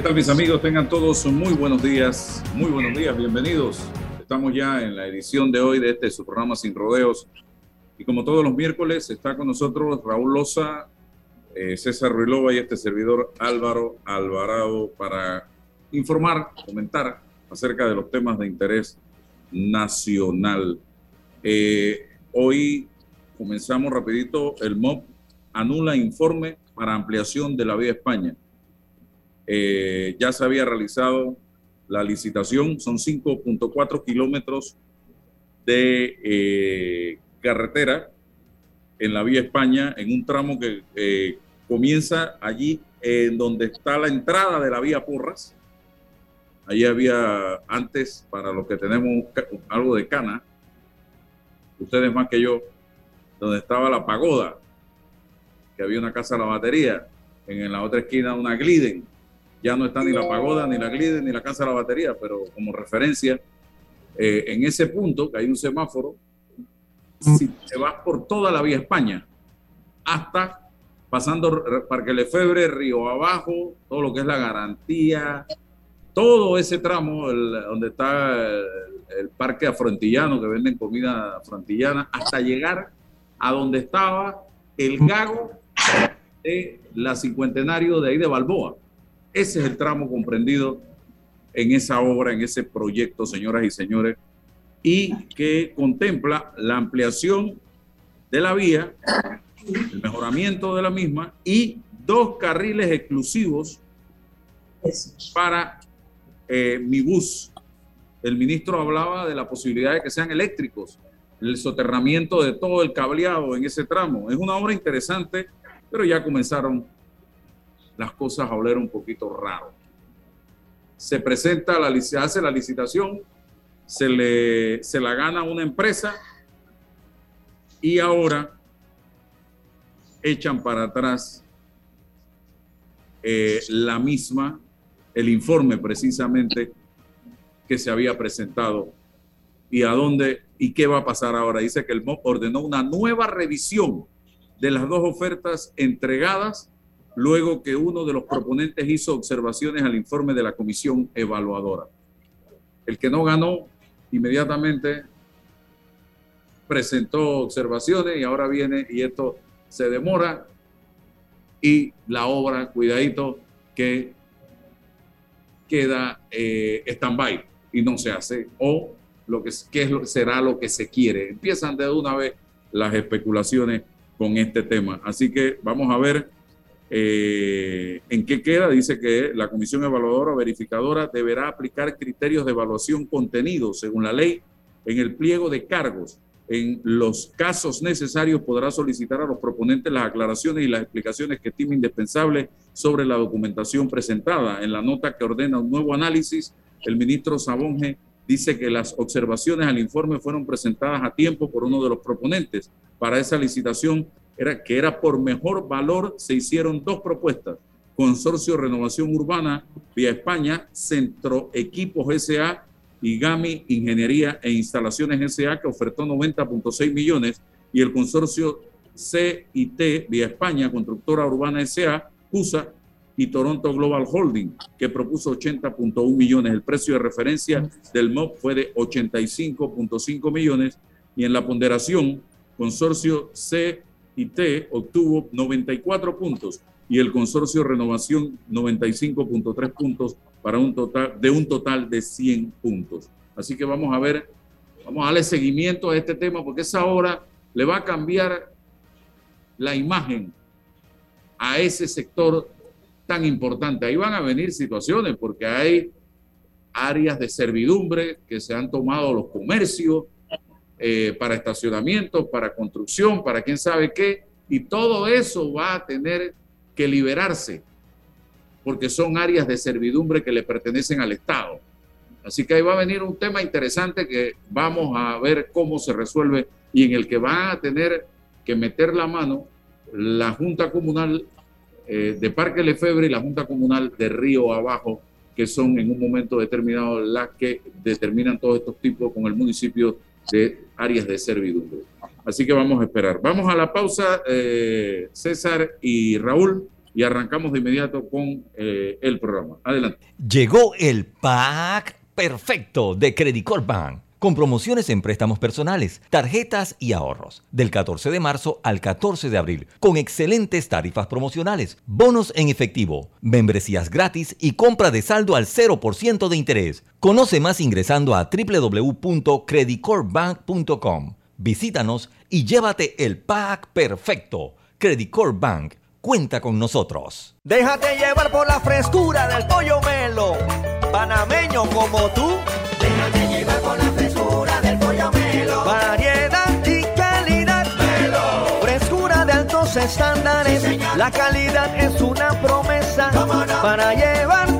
¿Qué tal mis amigos? Tengan todos muy buenos días, muy buenos días, bienvenidos. Estamos ya en la edición de hoy de este su programa Sin Rodeos. Y como todos los miércoles está con nosotros Raúl Loza, eh, César Ruilova y este servidor Álvaro Alvarado para informar, comentar acerca de los temas de interés nacional. Eh, hoy comenzamos rapidito, el MOP anula informe para ampliación de la vía España. Eh, ya se había realizado la licitación, son 5.4 kilómetros de eh, carretera en la vía España, en un tramo que eh, comienza allí en donde está la entrada de la vía Porras. Allí había antes, para los que tenemos algo de cana, ustedes más que yo, donde estaba la pagoda, que había una casa de la batería, en la otra esquina una Gliden, ya no está ni la pagoda, ni la glide, ni la casa de la batería, pero como referencia, eh, en ese punto, que hay un semáforo, si te vas por toda la vía España, hasta pasando Parque Lefebre, Río Abajo, todo lo que es la garantía, todo ese tramo donde está el, parque afrontillano, que venden comida afrontillana, hasta llegar a donde estaba el gago de la cincuentenario de ahí de Balboa. Ese es el tramo comprendido en esa obra, en ese proyecto, señoras y señores, y que contempla la ampliación de la vía, el mejoramiento de la misma y dos carriles exclusivos para eh, mi bus. El ministro hablaba de la posibilidad de que sean eléctricos, el soterramiento de todo el cableado en ese tramo. Es una obra interesante, pero ya comenzaron las cosas a oler un poquito raro. Se presenta, la, se hace la licitación, se, le, se la gana una empresa y ahora echan para atrás eh, la misma, el informe precisamente que se había presentado y a dónde y qué va a pasar ahora. Dice que el MOP ordenó una nueva revisión de las dos ofertas entregadas luego que uno de los proponentes hizo observaciones al informe de la comisión evaluadora. El que no ganó inmediatamente presentó observaciones y ahora viene y esto se demora y la obra, cuidadito, que queda eh, stand-by y no se hace o lo que, que será lo que se quiere. Empiezan de una vez las especulaciones con este tema. Así que vamos a ver eh, ¿En qué queda? Dice que la comisión evaluadora o verificadora deberá aplicar criterios de evaluación contenidos según la ley en el pliego de cargos. En los casos necesarios podrá solicitar a los proponentes las aclaraciones y las explicaciones que estime indispensables sobre la documentación presentada. En la nota que ordena un nuevo análisis, el ministro Sabonge dice que las observaciones al informe fueron presentadas a tiempo por uno de los proponentes. Para esa licitación era que era por mejor valor, se hicieron dos propuestas. Consorcio Renovación Urbana vía España, Centro Equipos SA y GAMI Ingeniería e Instalaciones SA, que ofertó 90.6 millones, y el consorcio CIT vía España, Constructora Urbana SA, CUSA, y Toronto Global Holding, que propuso 80.1 millones. El precio de referencia del MOB fue de 85.5 millones y en la ponderación, consorcio C y T obtuvo 94 puntos y el consorcio Renovación 95.3 puntos para un total de un total de 100 puntos. Así que vamos a ver, vamos a darle seguimiento a este tema porque esa hora le va a cambiar la imagen a ese sector tan importante. Ahí van a venir situaciones porque hay áreas de servidumbre que se han tomado los comercios eh, para estacionamiento, para construcción, para quién sabe qué, y todo eso va a tener que liberarse porque son áreas de servidumbre que le pertenecen al Estado. Así que ahí va a venir un tema interesante que vamos a ver cómo se resuelve y en el que va a tener que meter la mano la Junta Comunal eh, de Parque Lefebre y la Junta Comunal de Río Abajo, que son en un momento determinado las que determinan todos estos tipos con el municipio de áreas de servidumbre. Así que vamos a esperar. Vamos a la pausa, eh, César y Raúl, y arrancamos de inmediato con eh, el programa. Adelante. Llegó el pack perfecto de Credit Corp Bank con promociones en préstamos personales, tarjetas y ahorros, del 14 de marzo al 14 de abril, con excelentes tarifas promocionales, bonos en efectivo, membresías gratis y compra de saldo al 0% de interés. Conoce más ingresando a www.creditcorpbank.com. Visítanos y llévate el pack perfecto. Credit Corp Bank cuenta con nosotros. Déjate llevar por la frescura del pollo melo, panameño como tú. Estándares. Sí, la calidad es una promesa. Para llevarte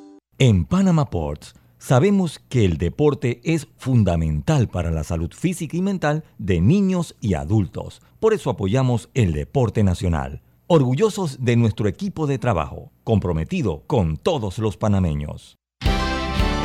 En Panama Ports sabemos que el deporte es fundamental para la salud física y mental de niños y adultos. Por eso apoyamos el deporte nacional. Orgullosos de nuestro equipo de trabajo, comprometido con todos los panameños.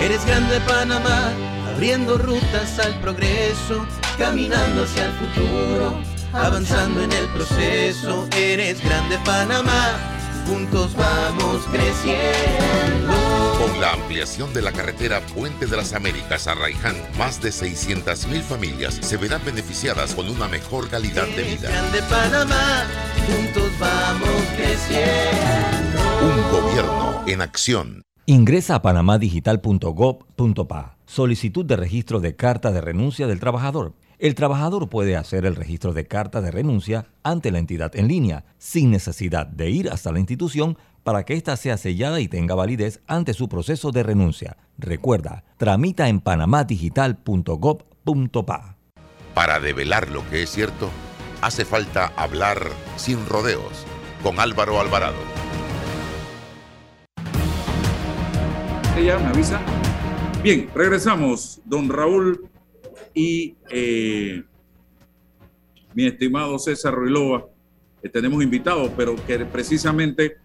Eres grande Panamá, abriendo rutas al progreso, caminando hacia el futuro, avanzando en el proceso. Eres grande Panamá, juntos vamos creciendo. Con la ampliación de la carretera Puente de las Américas a Raiján, más de 600.000 familias se verán beneficiadas con una mejor calidad de vida. grande Panamá, juntos vamos creciendo. Un gobierno en acción. Ingresa a panamadigital.gov.pa. Solicitud de registro de carta de renuncia del trabajador. El trabajador puede hacer el registro de carta de renuncia ante la entidad en línea, sin necesidad de ir hasta la institución para que ésta sea sellada y tenga validez ante su proceso de renuncia. Recuerda, tramita en panamadigital.gov.pa. Para develar lo que es cierto, hace falta hablar sin rodeos con Álvaro Alvarado. Ella me avisa. Bien, regresamos, don Raúl y eh, mi estimado César Ruilova. eh, tenemos invitados, pero que precisamente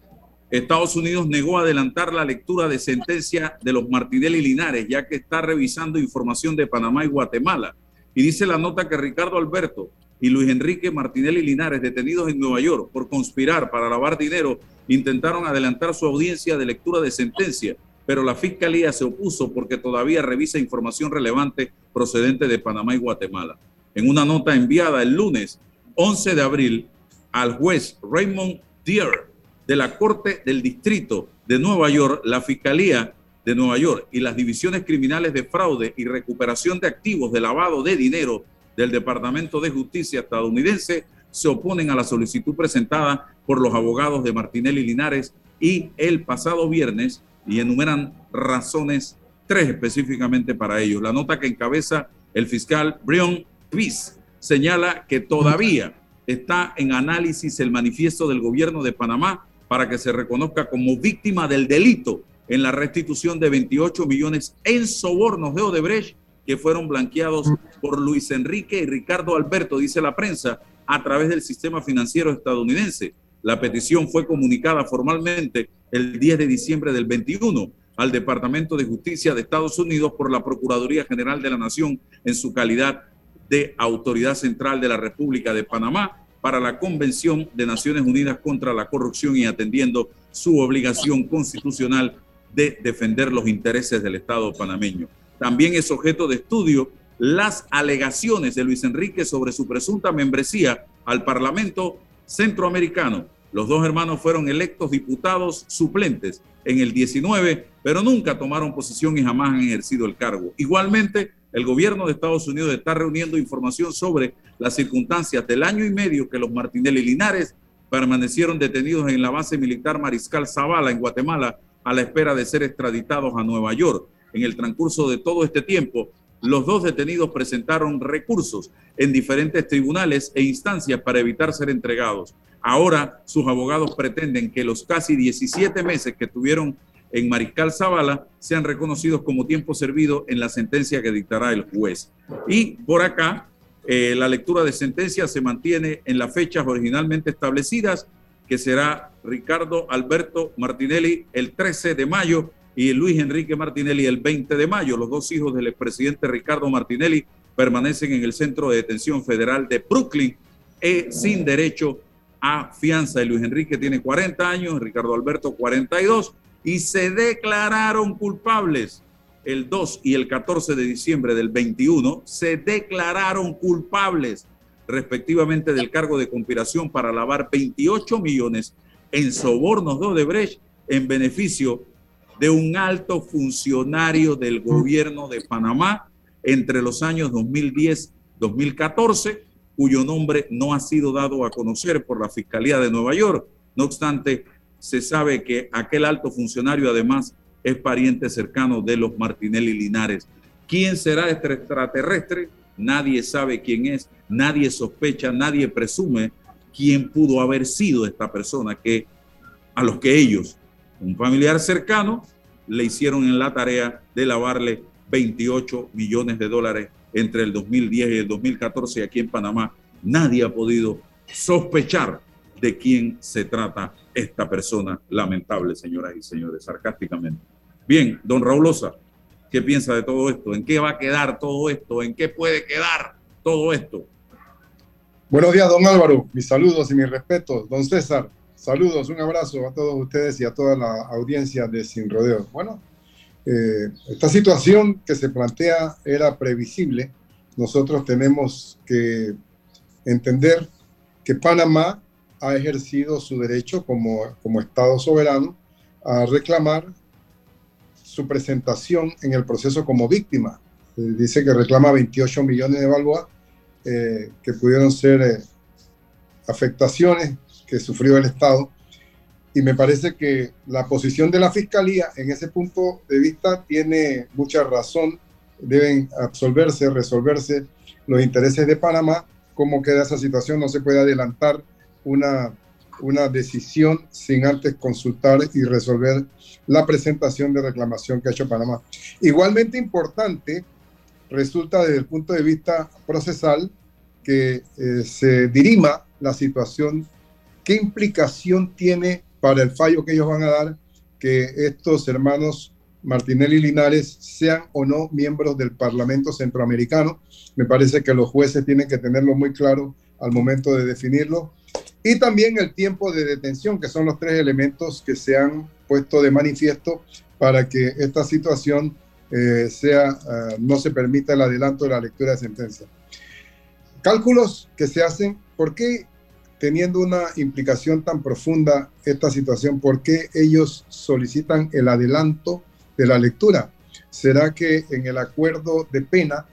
Estados Unidos negó adelantar la lectura de sentencia de los Martinelli Linares, ya que está revisando información de Panamá y Guatemala. Y dice la nota que Ricardo Alberto y Luis Enrique Martinelli Linares, detenidos en Nueva York por conspirar para lavar dinero, intentaron adelantar su audiencia de lectura de sentencia, pero la fiscalía se opuso porque todavía revisa información relevante procedente de Panamá y Guatemala. En una nota enviada el lunes 11 de abril al juez Raymond Deere de la Corte del Distrito de Nueva York, la Fiscalía de Nueva York y las divisiones criminales de fraude y recuperación de activos de lavado de dinero del Departamento de Justicia estadounidense se oponen a la solicitud presentada por los abogados de Martinelli Linares y el pasado viernes y enumeran razones, tres específicamente para ellos. La nota que encabeza el fiscal Brion Peace señala que todavía está en análisis el manifiesto del gobierno de Panamá para que se reconozca como víctima del delito en la restitución de 28 millones en sobornos de Odebrecht que fueron blanqueados por Luis Enrique y Ricardo Alberto, dice la prensa, a través del sistema financiero estadounidense. La petición fue comunicada formalmente el 10 de diciembre del 21 al Departamento de Justicia de Estados Unidos por la Procuraduría General de la Nación en su calidad de Autoridad Central de la República de Panamá para la Convención de Naciones Unidas contra la Corrupción y atendiendo su obligación constitucional de defender los intereses del Estado panameño. También es objeto de estudio las alegaciones de Luis Enrique sobre su presunta membresía al Parlamento Centroamericano. Los dos hermanos fueron electos diputados suplentes en el 19, pero nunca tomaron posición y jamás han ejercido el cargo. Igualmente, el gobierno de Estados Unidos está reuniendo información sobre las circunstancias del año y medio que los Martinelli Linares permanecieron detenidos en la base militar Mariscal Zavala en Guatemala a la espera de ser extraditados a Nueva York. En el transcurso de todo este tiempo, los dos detenidos presentaron recursos en diferentes tribunales e instancias para evitar ser entregados. Ahora sus abogados pretenden que los casi 17 meses que tuvieron en Mariscal Zavala sean reconocidos como tiempo servido en la sentencia que dictará el juez. Y por acá, eh, la lectura de sentencia se mantiene en las fechas originalmente establecidas, que será Ricardo Alberto Martinelli el 13 de mayo y Luis Enrique Martinelli el 20 de mayo. Los dos hijos del expresidente Ricardo Martinelli permanecen en el Centro de Detención Federal de Brooklyn eh, sin derecho a fianza. Luis Enrique tiene 40 años, Ricardo Alberto 42 y se declararon culpables el 2 y el 14 de diciembre del 21, se declararon culpables respectivamente del cargo de conspiración para lavar 28 millones en sobornos de Odebrecht en beneficio de un alto funcionario del gobierno de Panamá entre los años 2010-2014, cuyo nombre no ha sido dado a conocer por la Fiscalía de Nueva York. No obstante, se sabe que aquel alto funcionario además es pariente cercano de los Martinelli Linares. ¿Quién será este extraterrestre? Nadie sabe quién es, nadie sospecha, nadie presume quién pudo haber sido esta persona que a los que ellos un familiar cercano le hicieron en la tarea de lavarle 28 millones de dólares entre el 2010 y el 2014 aquí en Panamá. Nadie ha podido sospechar de quién se trata esta persona lamentable, señoras y señores, sarcásticamente. Bien, don Raúl Osa, ¿qué piensa de todo esto? ¿En qué va a quedar todo esto? ¿En qué puede quedar todo esto? Buenos días, don Álvaro. Mis saludos y mis respetos. Don César, Saludos, un abrazo a todos ustedes y a toda la audiencia de Sin Rodeos. Bueno, eh, esta situación que se plantea era previsible. Nosotros tenemos que entender que Panamá ha ejercido su derecho como, como Estado soberano a reclamar su presentación en el proceso como víctima. Eh, dice que reclama 28 millones de balboas eh, que pudieron ser afectaciones que sufrió el Estado. Y me parece que la posición de la Fiscalía en ese punto de vista tiene mucha razón. Deben absolverse, resolverse los intereses de Panamá. ¿Cómo queda esa situación? No se puede adelantar una, una decisión sin antes consultar y resolver la presentación de reclamación que ha hecho Panamá. Igualmente importante resulta desde el punto de vista procesal que eh, se dirima la situación ¿qué implicación tiene para el fallo que ellos van a dar que estos hermanos Martinelli y Linares sean o no miembros del Parlamento Centroamericano? Me parece que los jueces tienen que tenerlo muy claro al momento de definirlo. Y también el tiempo de detención, que son los tres elementos que se han puesto de manifiesto para que esta situación eh, sea, uh, no se permita el adelanto de la lectura de sentencia. Cálculos que se hacen, ¿por qué teniendo una implicación tan profunda esta situación, por qué ellos solicitan el adelanto de la lectura? ¿Será que en el acuerdo de pena,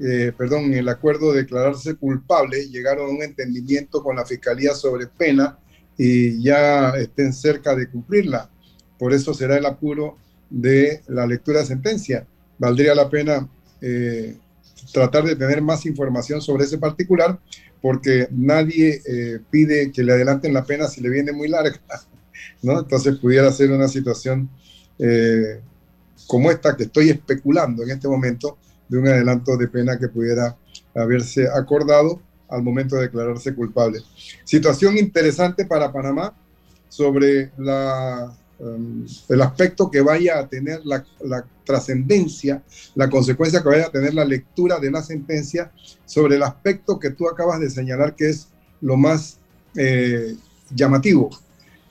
eh, perdón, en el acuerdo de declararse culpable, llegaron a un entendimiento con la Fiscalía sobre pena y ya estén cerca de cumplirla? Por eso será el apuro de la lectura de sentencia. Valdría la pena eh, tratar de tener más información sobre ese particular, porque nadie eh, pide que le adelanten la pena si le viene muy larga, ¿no? Entonces pudiera ser una situación eh, como esta que estoy especulando en este momento de un adelanto de pena que pudiera haberse acordado al momento de declararse culpable. Situación interesante para Panamá sobre la Um, el aspecto que vaya a tener la, trascendencia, la consecuencia que vaya a tener la lectura de la sentencia sobre el aspecto que tú acabas de señalar que es lo más eh, llamativo,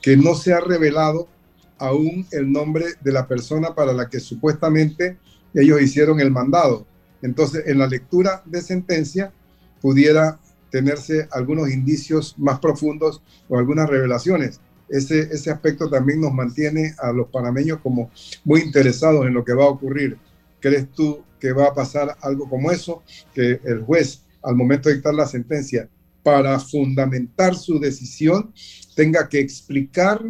que no se ha revelado aún el nombre de la persona para la que supuestamente ellos hicieron el mandado. Entonces, en la lectura de sentencia pudiera tenerse algunos indicios más profundos o algunas revelaciones ese, ese aspecto también nos mantiene a los panameños como muy interesados en lo que va a ocurrir. ¿Crees tú que va a pasar algo como eso? Que el juez, al momento de dictar la sentencia, para fundamentar su decisión, tenga que explicar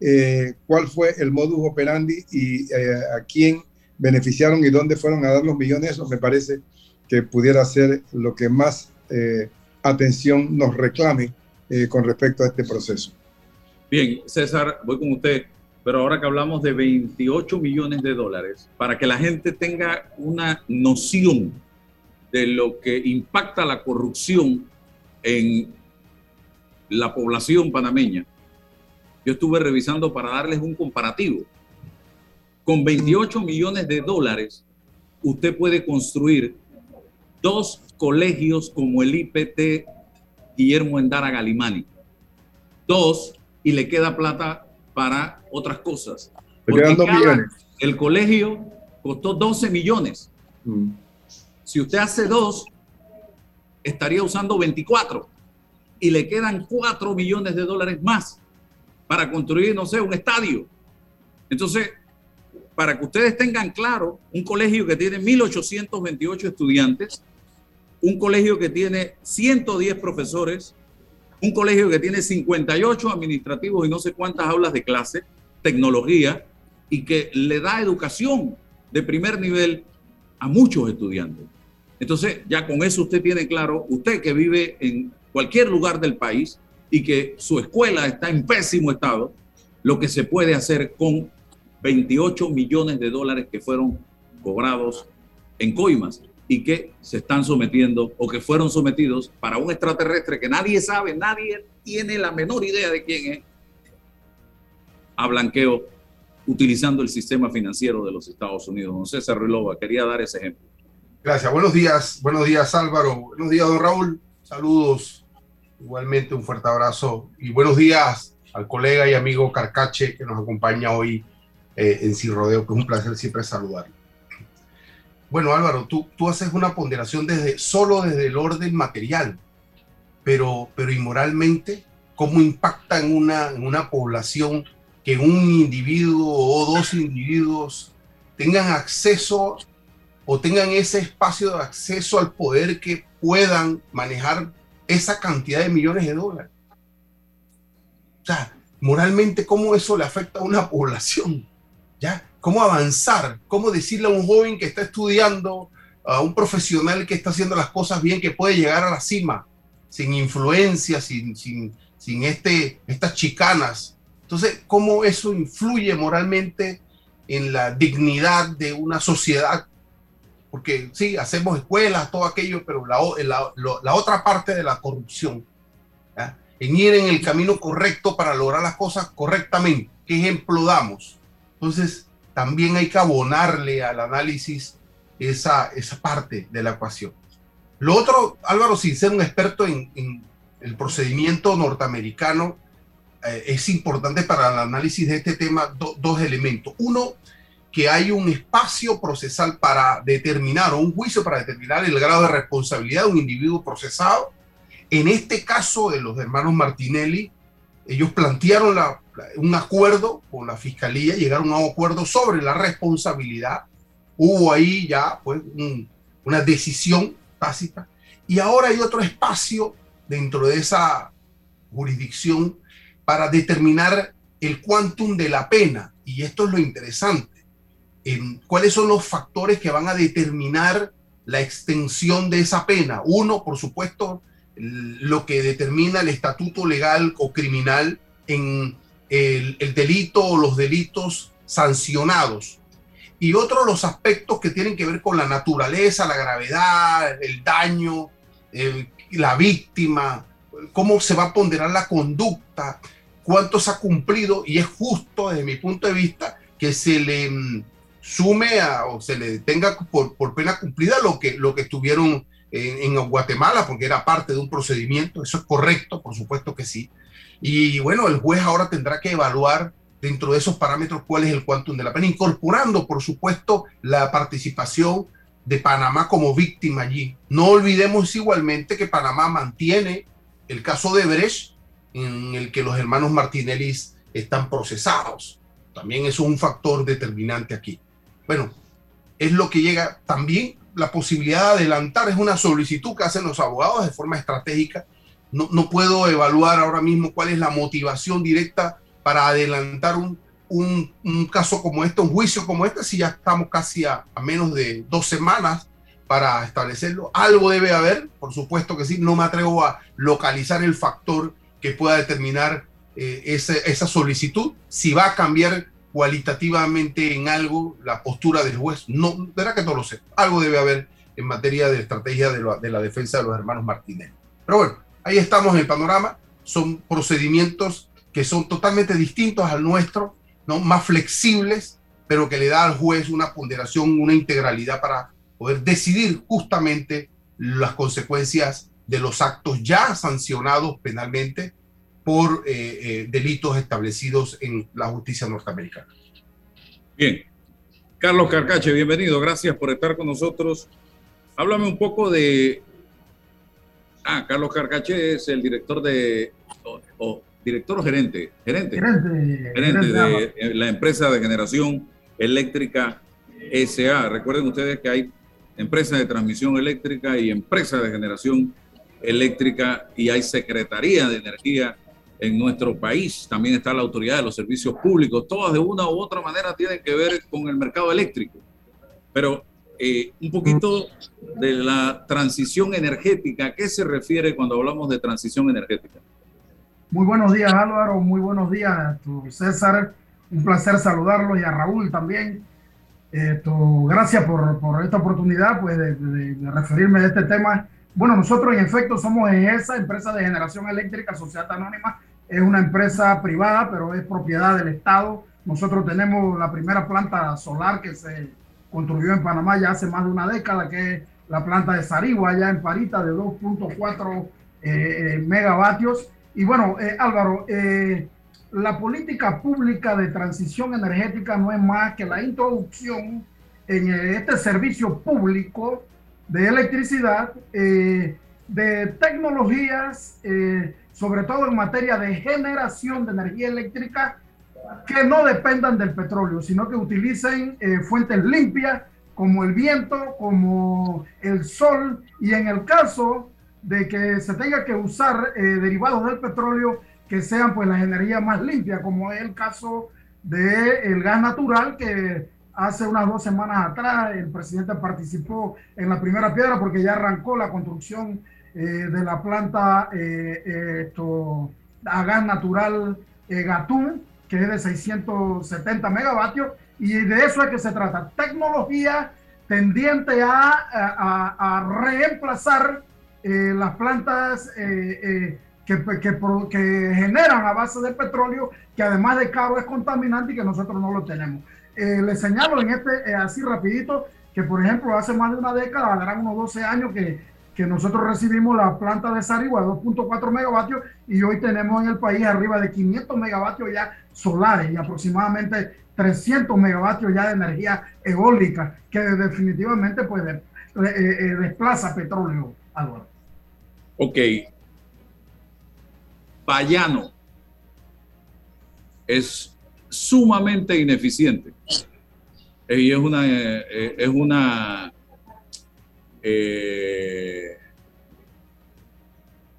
eh, cuál fue el modus operandi y eh, a quién beneficiaron y dónde fueron a dar los millones, eso me parece que pudiera ser lo que más eh, atención nos reclame con respecto a este proceso. Bien, César, voy con usted, pero ahora que hablamos de 28 millones de dólares, para que la gente tenga una noción de lo que impacta la corrupción en la población panameña, yo estuve revisando para darles un comparativo. Con 28 millones de dólares, usted puede construir dos colegios como el IPT Guillermo Endara Galimani, dos y le queda plata para otras cosas. El colegio costó 12 millones. Mm. Si usted hace dos, estaría usando 24 y le quedan 4 millones de dólares más para construir, no sé, un estadio. Entonces, para que ustedes tengan claro, un colegio que tiene 1.828 estudiantes, un colegio que tiene 110 profesores, un colegio que tiene 58 administrativos y no sé cuántas aulas de clase, tecnología, y que le da educación de primer nivel a muchos estudiantes. Entonces, ya con eso usted tiene claro, usted que vive en cualquier lugar del país y que su escuela está en pésimo estado, lo que se puede hacer con 28 millones de dólares que fueron cobrados en coimas y que se están sometiendo o que fueron sometidos para un extraterrestre que nadie sabe, nadie tiene la menor idea de quién es, a blanqueo utilizando el sistema financiero de los Estados Unidos. Don César Relova, quería dar ese ejemplo. Gracias. Buenos días. Buenos días, Álvaro. Buenos días, don Raúl. Saludos. Igualmente un fuerte abrazo. Y buenos días al colega y amigo Carcache que nos acompaña hoy eh, en Sin Rodeo, que es un placer siempre saludarlo. Bueno, Álvaro, tú, tú haces una ponderación desde, solo desde el orden material, pero, pero inmoralmente, ¿cómo impacta en una, en una población que un individuo o dos individuos tengan acceso o tengan ese espacio de acceso al poder que puedan manejar esa cantidad de millones de dólares? O sea, moralmente, ¿cómo eso le afecta a una población? ¿Ya? Cómo avanzar, cómo decirle a un joven que está estudiando, a un profesional que está haciendo las cosas bien, que puede llegar a la cima, sin influencia, sin, sin, sin este, estas chicanas. Entonces, ¿cómo eso influye moralmente en la dignidad de una sociedad? Porque sí, hacemos escuelas, todo aquello, pero la, la, la otra parte de la corrupción en ir en el camino correcto para lograr las cosas correctamente. ¿Qué ejemplo damos? Entonces, también hay que abonarle al análisis esa, esa parte de la ecuación. Lo otro, Álvaro, sin ser un experto en, el procedimiento norteamericano, eh, es importante para el análisis de este tema dos elementos. Uno, que hay un espacio procesal para determinar, o un juicio para determinar el grado de responsabilidad de un individuo procesado. En este caso de los hermanos Martinelli, ellos plantearon un acuerdo con la fiscalía, llegaron a un acuerdo sobre la responsabilidad. Hubo ahí ya pues, una decisión tácita. Y ahora hay otro espacio dentro de esa jurisdicción para determinar el quantum de la pena. Y esto es lo interesante cuáles son los factores que van a determinar la extensión de esa pena. Uno, por supuesto, lo que determina el estatuto legal o criminal en el, delito o los delitos sancionados. Y otro, los aspectos que tienen que ver con la naturaleza, la gravedad, el daño, la víctima, cómo se va a ponderar la conducta, cuánto se ha cumplido. Y es justo, desde mi punto de vista, que se le mm, sume o se le tenga por, por pena cumplida lo que, lo que estuvieron en, Guatemala, porque era parte de un procedimiento. Eso es correcto, por supuesto que sí. Y bueno, el juez ahora tendrá que evaluar dentro de esos parámetros cuál es el quantum de la pena, incorporando, por supuesto, la participación de Panamá como víctima allí. No olvidemos igualmente que Panamá mantiene el caso de Brecht, en el que los hermanos Martinelli están procesados. También es un factor determinante aquí. Bueno, es lo que llega también la posibilidad de adelantar, es una solicitud que hacen los abogados de forma estratégica. No, puedo evaluar ahora mismo cuál es la motivación directa para adelantar un, un, caso como este, un juicio como este, si ya estamos casi a, a, menos de dos semanas para establecerlo. Algo debe haber, por supuesto que sí, no me atrevo a localizar el factor que pueda determinar eh, esa, esa solicitud, si va a cambiar cualitativamente en algo la postura del juez. No, verá que no lo sé. Algo debe haber en materia de estrategia de, de la defensa de los hermanos Martínez. Pero bueno, ahí estamos en el panorama. Son procedimientos que son totalmente distintos al nuestro, ¿no? más flexibles, pero que le da al juez una ponderación, una integralidad para poder decidir justamente las consecuencias de los actos ya sancionados penalmente por eh, eh, delitos establecidos en la justicia norteamericana. Bien. Carlos Carcache, bienvenido. Gracias por estar con nosotros. Háblame un poco de... Ah, Carlos Carcache es el director de... O, director o gerente. Gerente. Gerente, gerente de la empresa de generación eléctrica SA. Recuerden ustedes que hay empresa de transmisión eléctrica y empresa de generación eléctrica y hay secretaría de energía en nuestro país. También está la autoridad de los servicios públicos. Todas de una u otra manera tienen que ver con el mercado eléctrico. Pero eh, un poquito de la transición energética. ¿A qué se refiere cuando hablamos de transición energética? Muy buenos días Álvaro, muy buenos días César. Un placer saludarlo y a Raúl también. gracias por, esta oportunidad pues, de, de, referirme a este tema. Bueno, nosotros en efecto somos esa empresa de generación eléctrica, Sociedad Anónima, es una empresa privada, pero es propiedad del Estado. Nosotros tenemos la primera planta solar que se construyó en Panamá ya hace más de una década, que es la planta de Sarigua, allá en Parita, de 2.4 eh, megavatios. Y bueno, eh, Álvaro, eh, la política pública de transición energética no es más que la introducción en este servicio público de electricidad de tecnologías sobre todo en materia de generación de energía eléctrica, que no dependan del petróleo, sino que utilicen eh, fuentes limpias como el viento, como el sol, y en el caso de que se tenga que usar eh, derivados del petróleo, que sean pues las energías más limpias, como es el caso del el gas natural, que hace unas dos semanas atrás el presidente participó en la primera piedra porque ya arrancó la construcción eh, de la planta eh, esto, a gas natural Gatún, que es de 670 megavatios, y de eso es que se trata. Tecnología tendiente a, a, reemplazar las plantas que que, que, que, generan a base de petróleo, que además de caro es contaminante y que nosotros no lo tenemos. Eh, les señalo en este, eh, así rapidito, que por ejemplo hace más de una década, harán unos 12 años que, que nosotros recibimos la planta de Sarigua, 2.4 megavatios, y hoy tenemos en el país arriba de 500 megavatios ya solares y aproximadamente 300 megavatios ya de energía eólica, que definitivamente pues, eh, eh, desplaza petróleo, Álvaro. Ok. Payano es sumamente ineficiente. Y es una, eh, es una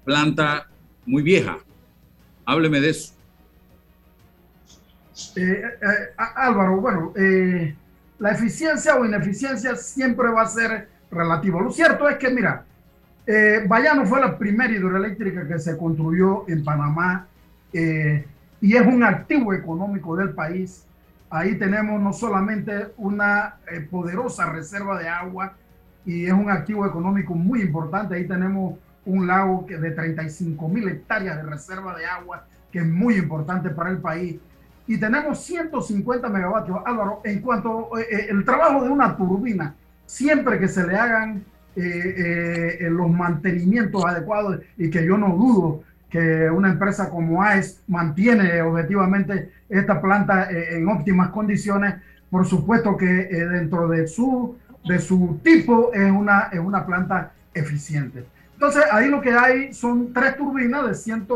planta muy vieja. Hábleme de eso. Eh, eh, Álvaro, bueno, eh, la eficiencia o ineficiencia siempre va a ser relativo. Lo cierto es que, mira, Bayano fue la primera hidroeléctrica que se construyó en Panamá y es un activo económico del país. Ahí tenemos no solamente una poderosa reserva de agua y es un activo económico muy importante. Ahí tenemos un lago que de 35 mil hectáreas de reserva de agua, que es muy importante para el país y tenemos 150 megavatios. Álvaro, en cuanto al eh, el trabajo de una turbina, siempre que se le hagan eh, eh, los mantenimientos adecuados y que yo no dudo que una empresa como AES mantiene objetivamente esta planta en óptimas condiciones, por supuesto que dentro de su, de su tipo es una, es una planta eficiente. Entonces ahí lo que hay son tres turbinas de 100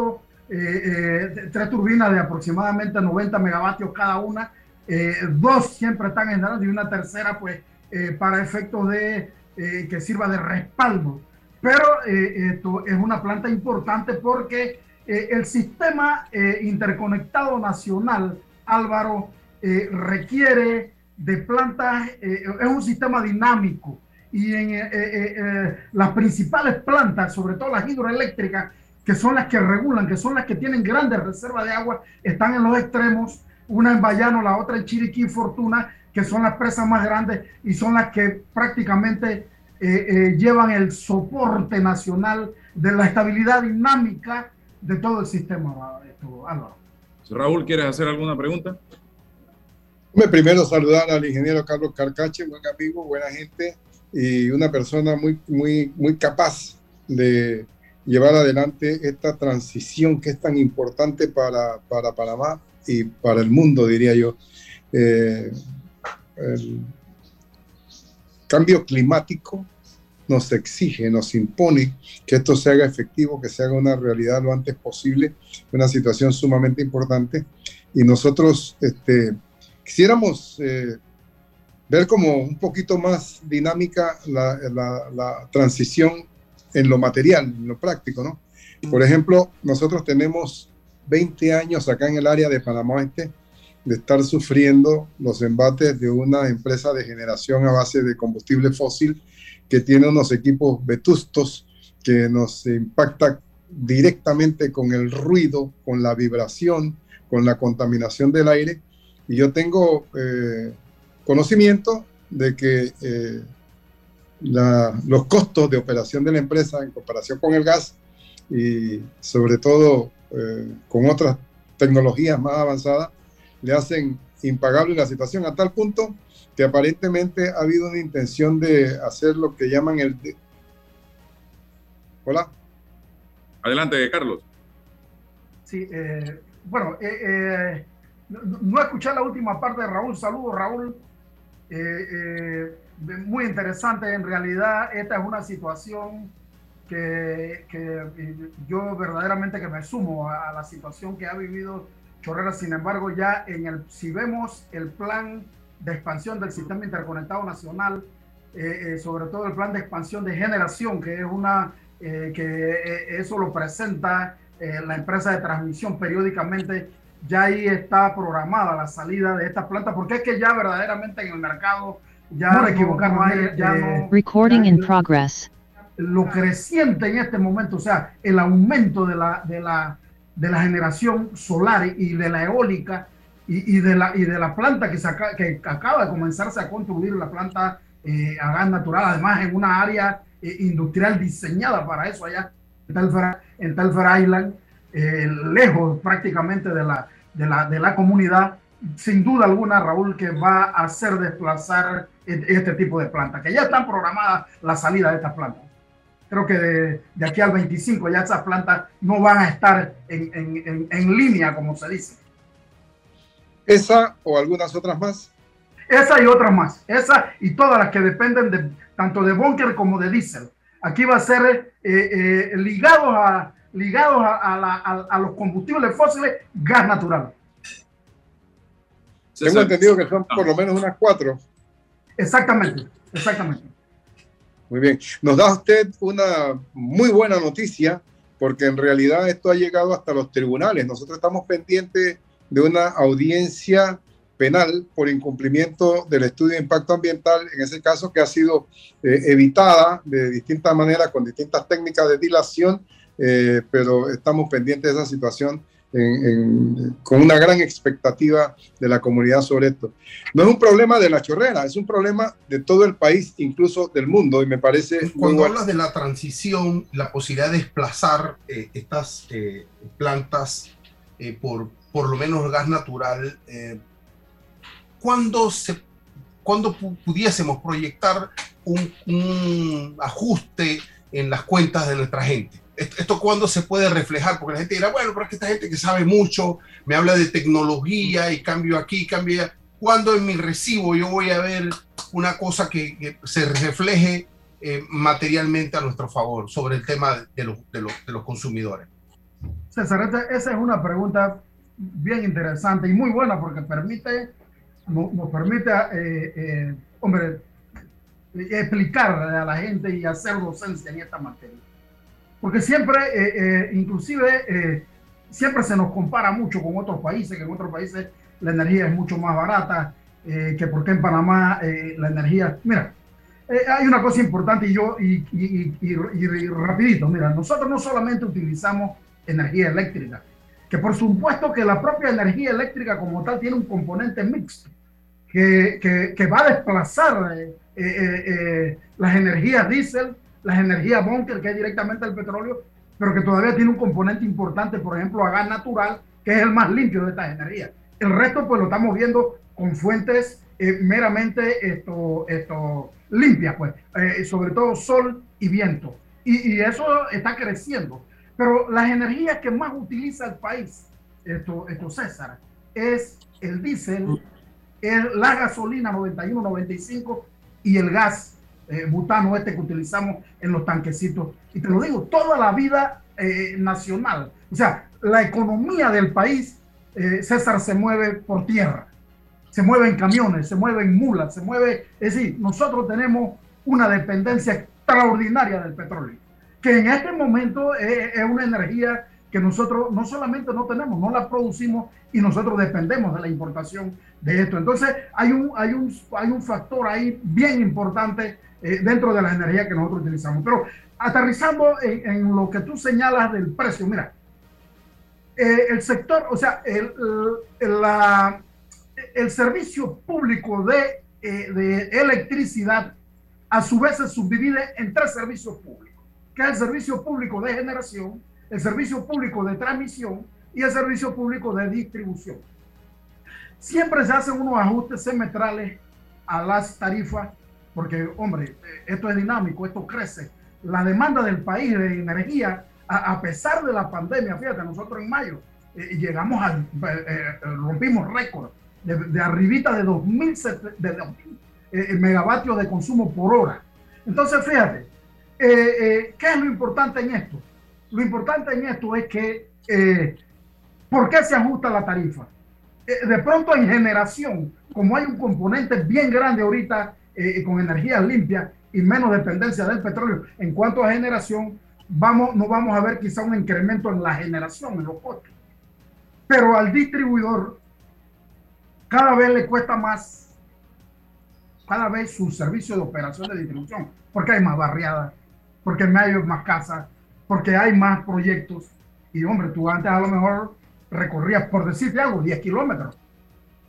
eh, eh, tres turbinas de aproximadamente 90 megavatios cada una, eh, dos siempre están en y una tercera pues para efectos de que sirva de respaldo. Pero esto es una planta importante porque el sistema interconectado nacional, Álvaro, requiere de plantas, es un sistema dinámico y en las principales plantas, sobre todo las hidroeléctricas, que son las que regulan, que son las que tienen grandes reservas de agua, están en los extremos, una en Bayano, la otra en Chiriquí y Fortuna, que son las presas más grandes y son las que prácticamente eh, eh, llevan el soporte nacional de la estabilidad dinámica de todo el sistema. Raúl, ¿quieres hacer alguna pregunta? Primero saludar al ingeniero Carlos Carcache, buen amigo, buena gente y una persona muy, muy, muy capaz de llevar adelante esta transición que es tan importante para, para Panamá y para el mundo, diría yo. Eh, el cambio climático nos exige, nos impone que esto se haga efectivo, que se haga una realidad lo antes posible, una situación sumamente importante. Y nosotros este, quisiéramos eh, ver como un poquito más dinámica la, la, transición en lo material, en lo práctico, ¿no? Por ejemplo, nosotros tenemos 20 años acá en el área de Panamá Oeste de estar sufriendo los embates de una empresa de generación a base de combustible fósil que tiene unos equipos vetustos que nos impacta directamente con el ruido, con la vibración, con la contaminación del aire. Y yo tengo eh, conocimiento de que eh, los costos de operación de la empresa en comparación con el gas y sobre todo eh, con otras tecnologías más avanzadas, le hacen impagable la situación a tal punto que aparentemente ha habido una intención de hacer lo que llaman el... Hola. Adelante, Carlos. Sí, eh, bueno, eh, no, no, escuché la última parte de Raúl. Saludos, Raúl muy interesante. En realidad, esta es una situación que, que, yo verdaderamente que me sumo a, la situación que ha vivido Chorrera. Sin embargo, ya en el, si vemos el plan de expansión del sistema interconectado nacional, eh, eh, sobre todo el plan de expansión de generación, que es una eh, que eso lo presenta la empresa de transmisión periódicamente, ya ahí está programada la salida de esta planta, porque es que ya verdaderamente en el mercado ya no equivocarnos, ya no, Recording in progress. Lo creciente en este momento, o sea, el aumento de la, de la, de la generación solar y de la eólica y, y de, la, y de la planta que, se que acaba de comenzarse a construir, la planta eh, a gas natural, además en una área eh, industrial diseñada para eso allá en Telfair, en Telfair Island. eh, lejos prácticamente de la, de, la, de la comunidad, sin duda alguna, Raúl, que va a hacer desplazar e, este tipo de plantas, que ya están programadas la salida de estas plantas. Creo que de, de aquí al 25 ya esas plantas no van a estar en, en, en, línea, como se dice. ¿Esa o algunas otras más? Esa y otras más. Esa y todas las que dependen de tanto de bunker como de diésel. Aquí va a ser eh, eh, ligados, a, ligados a, la, a, los combustibles fósiles, gas natural. Tengo entendido que son por lo menos unas cuatro. Exactamente, exactamente. Muy bien. Nos da usted una muy buena noticia porque en realidad esto ha llegado hasta los tribunales. Nosotros estamos pendientes de una audiencia penal por incumplimiento del estudio de impacto ambiental, en ese caso que ha sido eh, evitada de distintas maneras, con distintas técnicas de dilación, eh, pero estamos pendientes de esa situación con una gran expectativa de la comunidad sobre esto. No es un problema de la chorrera, es un problema de todo el país, incluso del mundo, y me parece... Cuando hablas de la transición, la posibilidad de desplazar eh, estas plantas por por lo menos gas natural, cuando, se, cuando pudiésemos proyectar un, ajuste en las cuentas de nuestra gente. ¿Esto, cuándo se puede reflejar? Porque la gente dirá, bueno, pero es que esta gente que sabe mucho me habla de tecnología y cambio aquí, cambio allá. ¿Cuándo en mi recibo yo voy a ver una cosa que, se refleje eh, materialmente a nuestro favor sobre el tema de los, de los, de los consumidores? César, esa es una pregunta bien interesante y muy buena porque permite nos, permite, eh, eh, hombre, explicar a la gente y hacer docencia en esta materia. Porque siempre, eh, inclusive, siempre se nos compara mucho con otros países, que en otros países la energía es mucho más barata, que porque en Panamá la energía... Mira, hay una cosa importante y yo, y, y, y, rapidito, mira, nosotros no solamente utilizamos energía eléctrica, que por supuesto que la propia energía eléctrica como tal tiene un componente mixto que, va a desplazar eh, eh, eh, las energías diésel, las energías bunker, que es directamente el petróleo, pero que todavía tiene un componente importante, por ejemplo, a gas natural, que es el más limpio de estas energías. El resto, pues lo estamos viendo con fuentes meramente esto, esto, limpias, pues, sobre todo sol y viento. Y, y, eso está creciendo. Pero las energías que más utiliza el país, esto, esto César, es el diésel la gasolina 91, 95 y el gas eh, butano este que utilizamos en los tanquecitos. Y te lo digo, toda la vida eh, nacional. O sea, la economía del país, eh, César, se mueve por tierra. Se mueve en camiones, se mueve en mulas, se mueve... Es decir, nosotros tenemos una dependencia extraordinaria del petróleo, que en este momento es una energía que nosotros no solamente no tenemos, no la producimos y nosotros dependemos de la importación de esto. Entonces hay un, hay un, hay un factor ahí bien importante eh, dentro de la energía que nosotros utilizamos. Pero aterrizando en, lo que tú señalas del precio, mira, eh, el sector, o sea, el, el servicio público de, eh, de electricidad a su vez se subdivide en tres servicios públicos, que es el servicio público de generación, el servicio público de transmisión y el servicio público de distribución. Siempre se hacen unos ajustes semestrales a las tarifas, porque, hombre, esto es dinámico, esto crece. La demanda del país de energía, a, pesar de la pandemia, fíjate, nosotros en mayo eh, llegamos a, eh, eh, rompimos récord de, de, arribita de 2.000 de, megavatios de consumo por hora. Entonces, fíjate, ¿qué es lo importante en esto? Lo importante en esto es que, eh, ¿por qué se ajusta la tarifa? Eh, de pronto en generación, como hay un componente bien grande ahorita con energías limpias y menos dependencia del petróleo, en cuanto a generación, vamos, no vamos a ver quizá un incremento en la generación, en los costos. Pero al distribuidor cada vez le cuesta más, cada vez su servicio de operación de distribución, porque hay más barriadas, porque hay más casas, porque hay más proyectos. Y hombre, tú antes a lo mejor recorrías, por decirte algo, 10 kilómetros.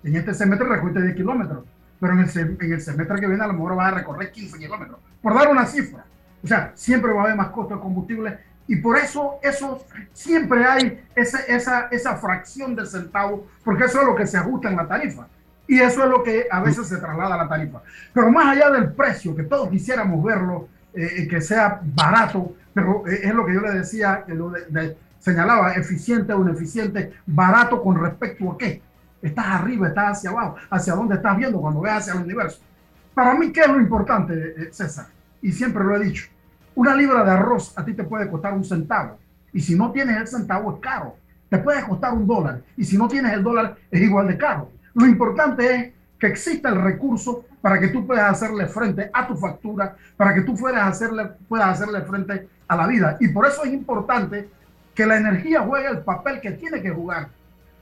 En este semestre recorriste 10 kilómetros, pero en el, en el semestre que viene a lo mejor vas a recorrer 15 kilómetros, por dar una cifra. O sea, siempre va a haber más costo de combustible Y por eso, eso siempre hay esa, esa, esa fracción de centavo, porque eso es lo que se ajusta en la tarifa. Y eso es lo que a veces se traslada a la tarifa. Pero más allá del precio, que todos quisiéramos verlo, eh, que sea barato, pero eh, es lo que yo le decía, que lo señalaba, eficiente o ineficiente, barato con respecto a qué. Estás arriba, estás hacia abajo, hacia dónde estás viendo cuando ves hacia el universo. Para mí, ¿qué es lo importante, eh, César? Y siempre lo he dicho. Una libra de arroz a ti te puede costar un centavo. Y si no tienes el centavo es caro. Te puede costar un dólar. Y si no tienes el dólar es igual de caro. Lo importante es que exista el recurso para que tú puedas hacerle frente a tu factura, para que tú puedas hacerle, puedas hacerle frente a la vida. Y por eso es importante que la energía juegue el papel que tiene que jugar,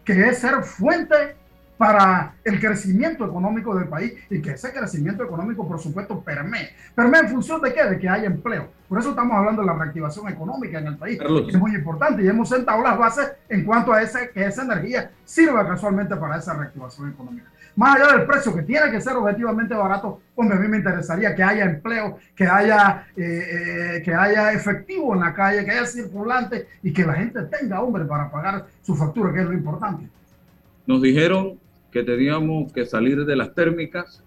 que es ser fuente para el crecimiento económico del país y que ese crecimiento económico, por supuesto, permee. ¿Permee en función de qué? De que haya empleo. Por eso estamos hablando de la reactivación económica en el país, que es muy importante y hemos sentado las bases en cuanto a ese, que esa energía sirva casualmente para esa reactivación económica. Más allá del precio, que tiene que ser objetivamente barato, hombre, a mí me interesaría que haya empleo, que haya, eh, eh, que haya efectivo en la calle, que haya circulante y que la gente tenga, hombre, para pagar su factura, que es lo importante. Nos dijeron que teníamos que salir de las térmicas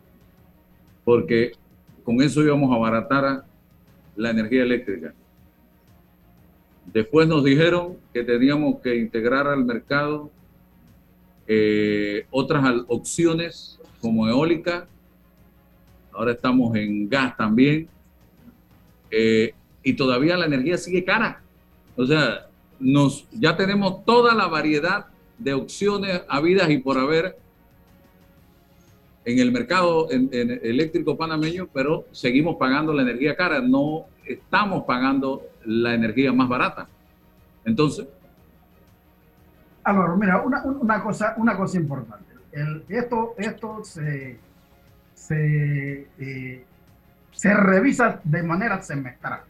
porque con eso íbamos a abaratar la energía eléctrica. Después nos dijeron que teníamos que integrar al mercado eh, otras opciones como eólica. Ahora estamos en gas también. Eh, y todavía la energía sigue cara. O sea, nos, ya tenemos toda la variedad de opciones habidas y por haber en el mercado eléctrico panameño, pero seguimos pagando la energía cara, no estamos pagando la energía más barata. Entonces... Álvaro, mira, una, cosa, una cosa importante. esto esto se, se, eh, se revisa de manera semestral.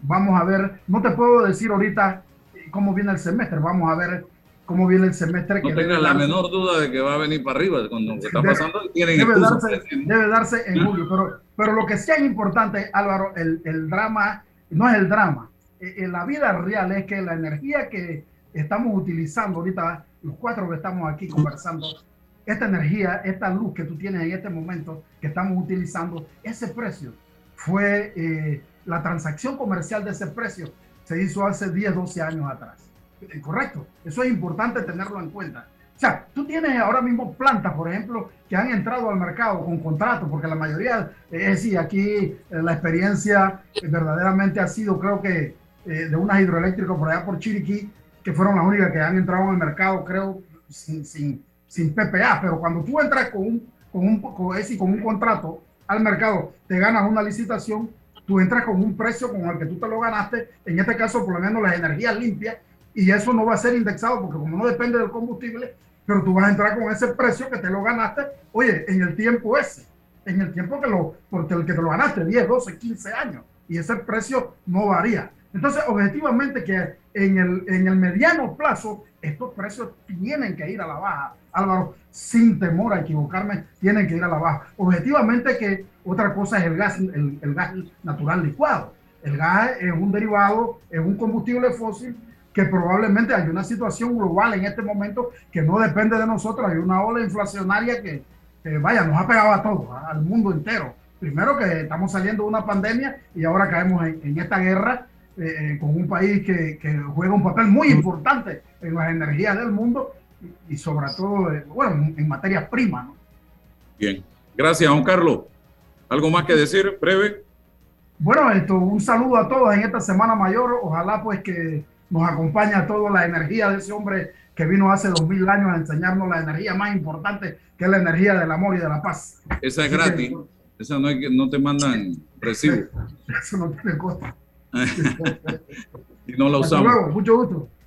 Vamos a ver, no te puedo decir ahorita cómo viene el semestre, vamos a ver cómo viene el semestre. No tengas la menor duda de que va a venir para arriba con lo que está pasando. debe, darse, debe darse en julio, pero, pero lo que sí es importante, Álvaro, el, el drama, no es el drama, en eh, eh, la vida real es que la energía que estamos utilizando ahorita, los cuatro que estamos aquí conversando, esta energía, esta luz que tú tienes en este momento que estamos utilizando, ese precio fue eh, la transacción comercial de ese precio se hizo hace 10, 12 años atrás. Eh, correcto, eso es importante tenerlo en cuenta. O sea, tú tienes ahora mismo plantas, por ejemplo, que han entrado al mercado con contratos, porque la mayoría, es eh, decir, aquí eh, la experiencia verdaderamente ha sido, creo que, de unas hidroeléctricas por allá por Chiriquí, que fueron las únicas que han entrado al mercado, creo, sin, sin, sin PPA. Pero cuando tú entras con un, con un, con, con un contrato al mercado, te ganas una licitación, tú entras con un precio con el que tú te lo ganaste, en este caso por lo menos las energías limpias, y eso no va a ser indexado porque como no depende del combustible, pero tú vas a entrar con ese precio que te lo ganaste, oye, en el tiempo ese, en el tiempo que lo, porque el que te lo ganaste, 10, 12, 15 años, y ese precio no varía. Entonces, objetivamente que en el, en el mediano plazo, estos precios tienen que ir a la baja. Álvaro, sin temor a equivocarme, tienen que ir a la baja. Objetivamente que otra cosa es el gas, el, el gas natural licuado. El gas es un derivado, es un combustible fósil que probablemente hay una situación global en este momento que no depende de nosotros, hay una ola inflacionaria que, vaya, nos ha pegado a todos, al mundo entero. Primero que estamos saliendo de una pandemia y ahora caemos en, esta guerra eh, eh, con un país que, juega un papel muy importante en las energías del mundo y, sobre todo, eh, bueno, en materia prima. Bien, gracias, Juan Carlos. ¿Algo más que decir, breve? Bueno, esto, un saludo a todos en esta Semana Mayor. Ojalá pues que nos acompaña toda la energía de ese hombre que vino hace dos mil años a enseñarnos la energía más importante, que es la energía del amor y de la paz. Esa es gratis. Esa no, hay que, no te mandan recibo. Eso no tiene costo. y no la usamos. Hasta luego, mucho gusto.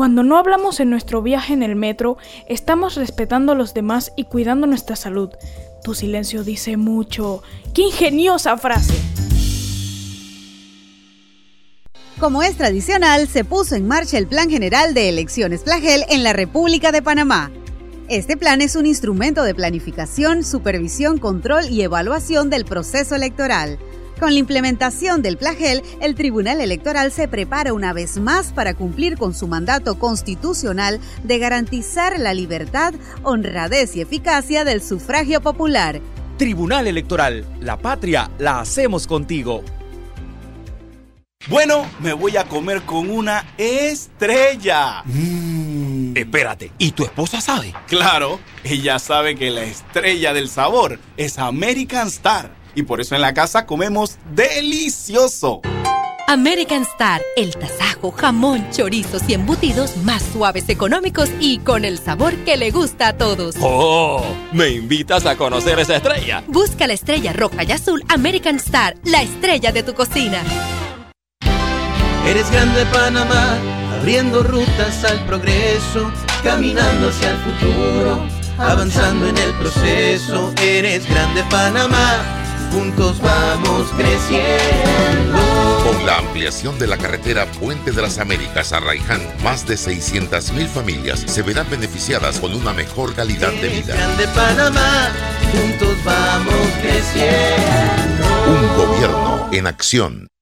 Cuando no hablamos en nuestro viaje en el metro, estamos respetando a los demás y cuidando nuestra salud. Tu silencio dice mucho. ¡Qué ingeniosa frase! Como es tradicional, se puso en marcha el Plan General de Elecciones Plagel en la República de Panamá. Este plan es un instrumento de planificación, supervisión, control y evaluación del proceso electoral con la implementación del plagel, el Tribunal Electoral se prepara una vez más para cumplir con su mandato constitucional de garantizar la libertad, honradez y eficacia del sufragio popular. Tribunal Electoral, la patria la hacemos contigo. Bueno, me voy a comer con una estrella. Mmm. Espérate, ¿y tu esposa sabe? Claro, ella sabe que la estrella del sabor es American Star y por eso en la casa comemos delicioso. American Star, el tasajo, jamón, chorizos y embutidos más suaves, económicos y con el sabor que le gusta a todos. ¡Oh! ¿Me invitas a conocer esa estrella? Busca la estrella roja y azul American Star, la estrella de tu cocina. Eres grande Panamá, abriendo rutas al progreso, caminando hacia el futuro, avanzando en el proceso. Eres grande Panamá juntos vamos creciendo. Con la ampliación de la carretera Puente de las Américas a Raiján, más de 600 mil familias se verán beneficiadas con una mejor calidad de vida. Grande Panamá, juntos vamos creciendo. Un gobierno en acción.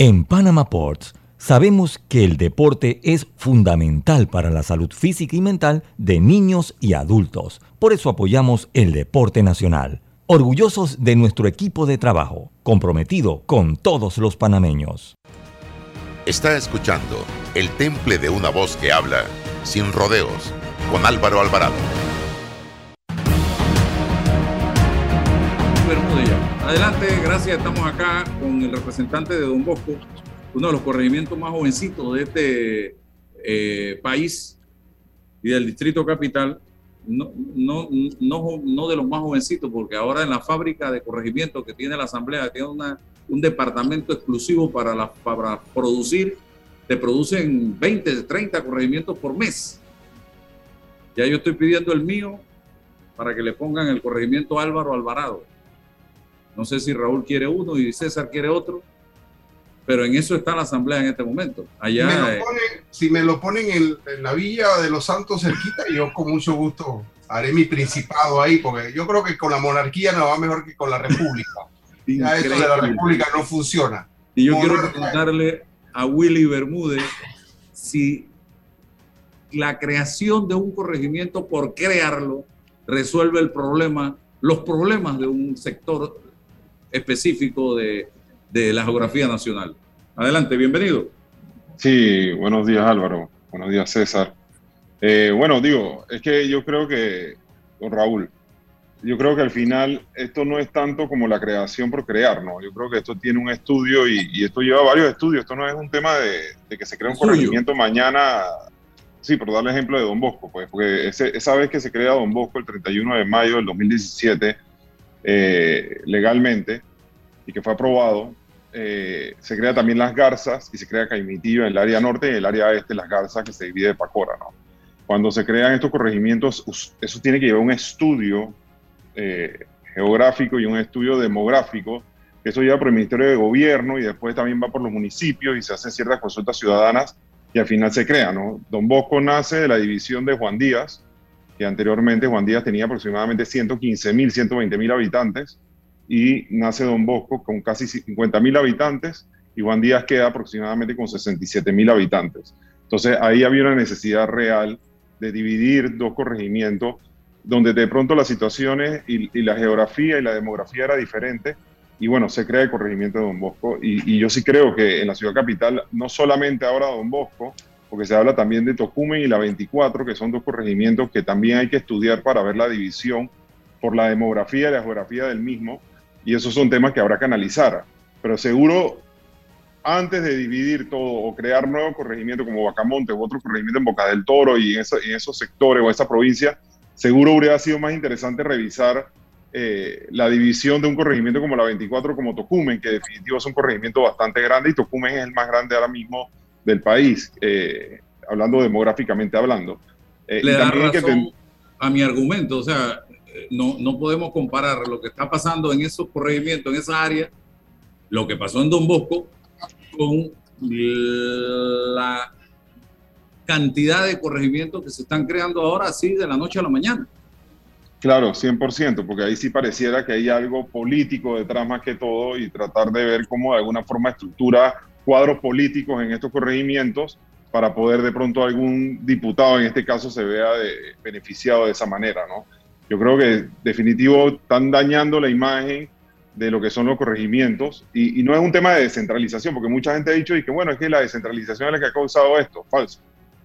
En Panama Ports sabemos que el deporte es fundamental para la salud física y mental de niños y adultos. Por eso apoyamos el deporte nacional. Orgullosos de nuestro equipo de trabajo, comprometido con todos los panameños. Está escuchando El Temple de una voz que habla, sin rodeos, con Álvaro Alvarado. Adelante, gracias. Estamos acá con el representante de Don Bosco, uno de los corregimientos más jovencitos de este eh, país y del Distrito Capital. No, no, no, de los más jovencitos, porque ahora en la fábrica de corregimiento que tiene la Asamblea, tiene una, un departamento exclusivo para, para producir, te producen 20, 30 corregimientos por mes. Ya yo estoy pidiendo el mío para que le pongan el corregimiento Álvaro Alvarado no sé si Raúl quiere uno y César quiere otro, pero en eso está la asamblea en este momento. Allá, si me lo ponen, en, la Villa de los Santos cerquita, yo con mucho gusto haré mi principado ahí, porque yo creo que con la monarquía no va mejor que con la república. ya eso de la república no funciona. Y yo quiero preguntarle a Willy Bermúdez si la creación de un corregimiento por crearlo resuelve el problema, los problemas de un sector específico de, la geografía nacional. Adelante, bienvenido. Sí, buenos días Álvaro, buenos días César. Eh, bueno, digo, es que yo creo que, don Raúl, yo creo que al final esto no es tanto como la creación por crear, ¿no? Yo creo que esto tiene un estudio y, esto lleva varios estudios. Esto no es un tema de, que se crea un corregimiento mañana. Sí, por darle ejemplo de Don Bosco, pues, porque esa vez que se crea Don Bosco el 31 de mayo del 2017, eh, legalmente y que fue aprobado, eh, se crea también Las Garzas y se crea Caimitillo en el área norte y el área este Las Garzas que se divide de Pacora. ¿no? Cuando se crean estos corregimientos, eso tiene que llevar un estudio eh, geográfico y un estudio demográfico, eso lleva por el Ministerio de Gobierno y después también va por los municipios y se hacen ciertas consultas ciudadanas y al final se crea, ¿no? Don Bosco nace de la división de Juan Díaz, que anteriormente Juan Díaz tenía aproximadamente 115 mil, 120 mil habitantes, y nace Don Bosco con casi 50 mil habitantes, y Juan Díaz queda aproximadamente con 67 mil habitantes. Entonces ahí había una necesidad real de dividir dos corregimientos, donde de pronto las situaciones y, y la geografía y la demografía era diferente, y bueno, se crea el corregimiento de Don Bosco. Y, yo sí creo que en la ciudad capital, no solamente ahora Don Bosco, porque se habla también de Tocumen y la 24, que son dos corregimientos que también hay que estudiar para ver la división por la demografía y la geografía del mismo. Y esos son temas que habrá que analizar. Pero seguro, antes de dividir todo o crear nuevos corregimientos como Bacamonte u otro corregimiento en Boca del Toro y en, en esos sectores o esa provincia, seguro hubiera sido más interesante revisar eh, la división de un corregimiento como la 24 como Tocumen, que definitivamente es un corregimiento bastante grande y Tocumen es el más grande ahora mismo del país, eh, hablando demográficamente hablando. Eh, Le da razón a mi argumento, o sea, no, no podemos comparar lo que está pasando en esos corregimientos, en esa área, lo que pasó en Don Bosco, con la cantidad de corregimientos que se están creando ahora así de la noche a la mañana. Claro, 100%, porque ahí sí pareciera que hay algo político detrás más que todo y tratar de ver cómo de alguna forma estructura cuadros políticos en estos corregimientos para poder de pronto algún diputado en este caso se vea beneficiado de esa manera, ¿no? Yo creo que definitivo están dañando la imagen de lo que son los corregimientos y, y, no es un tema de descentralización, porque mucha gente ha dicho y que bueno, es que la descentralización es la que ha causado esto, falso,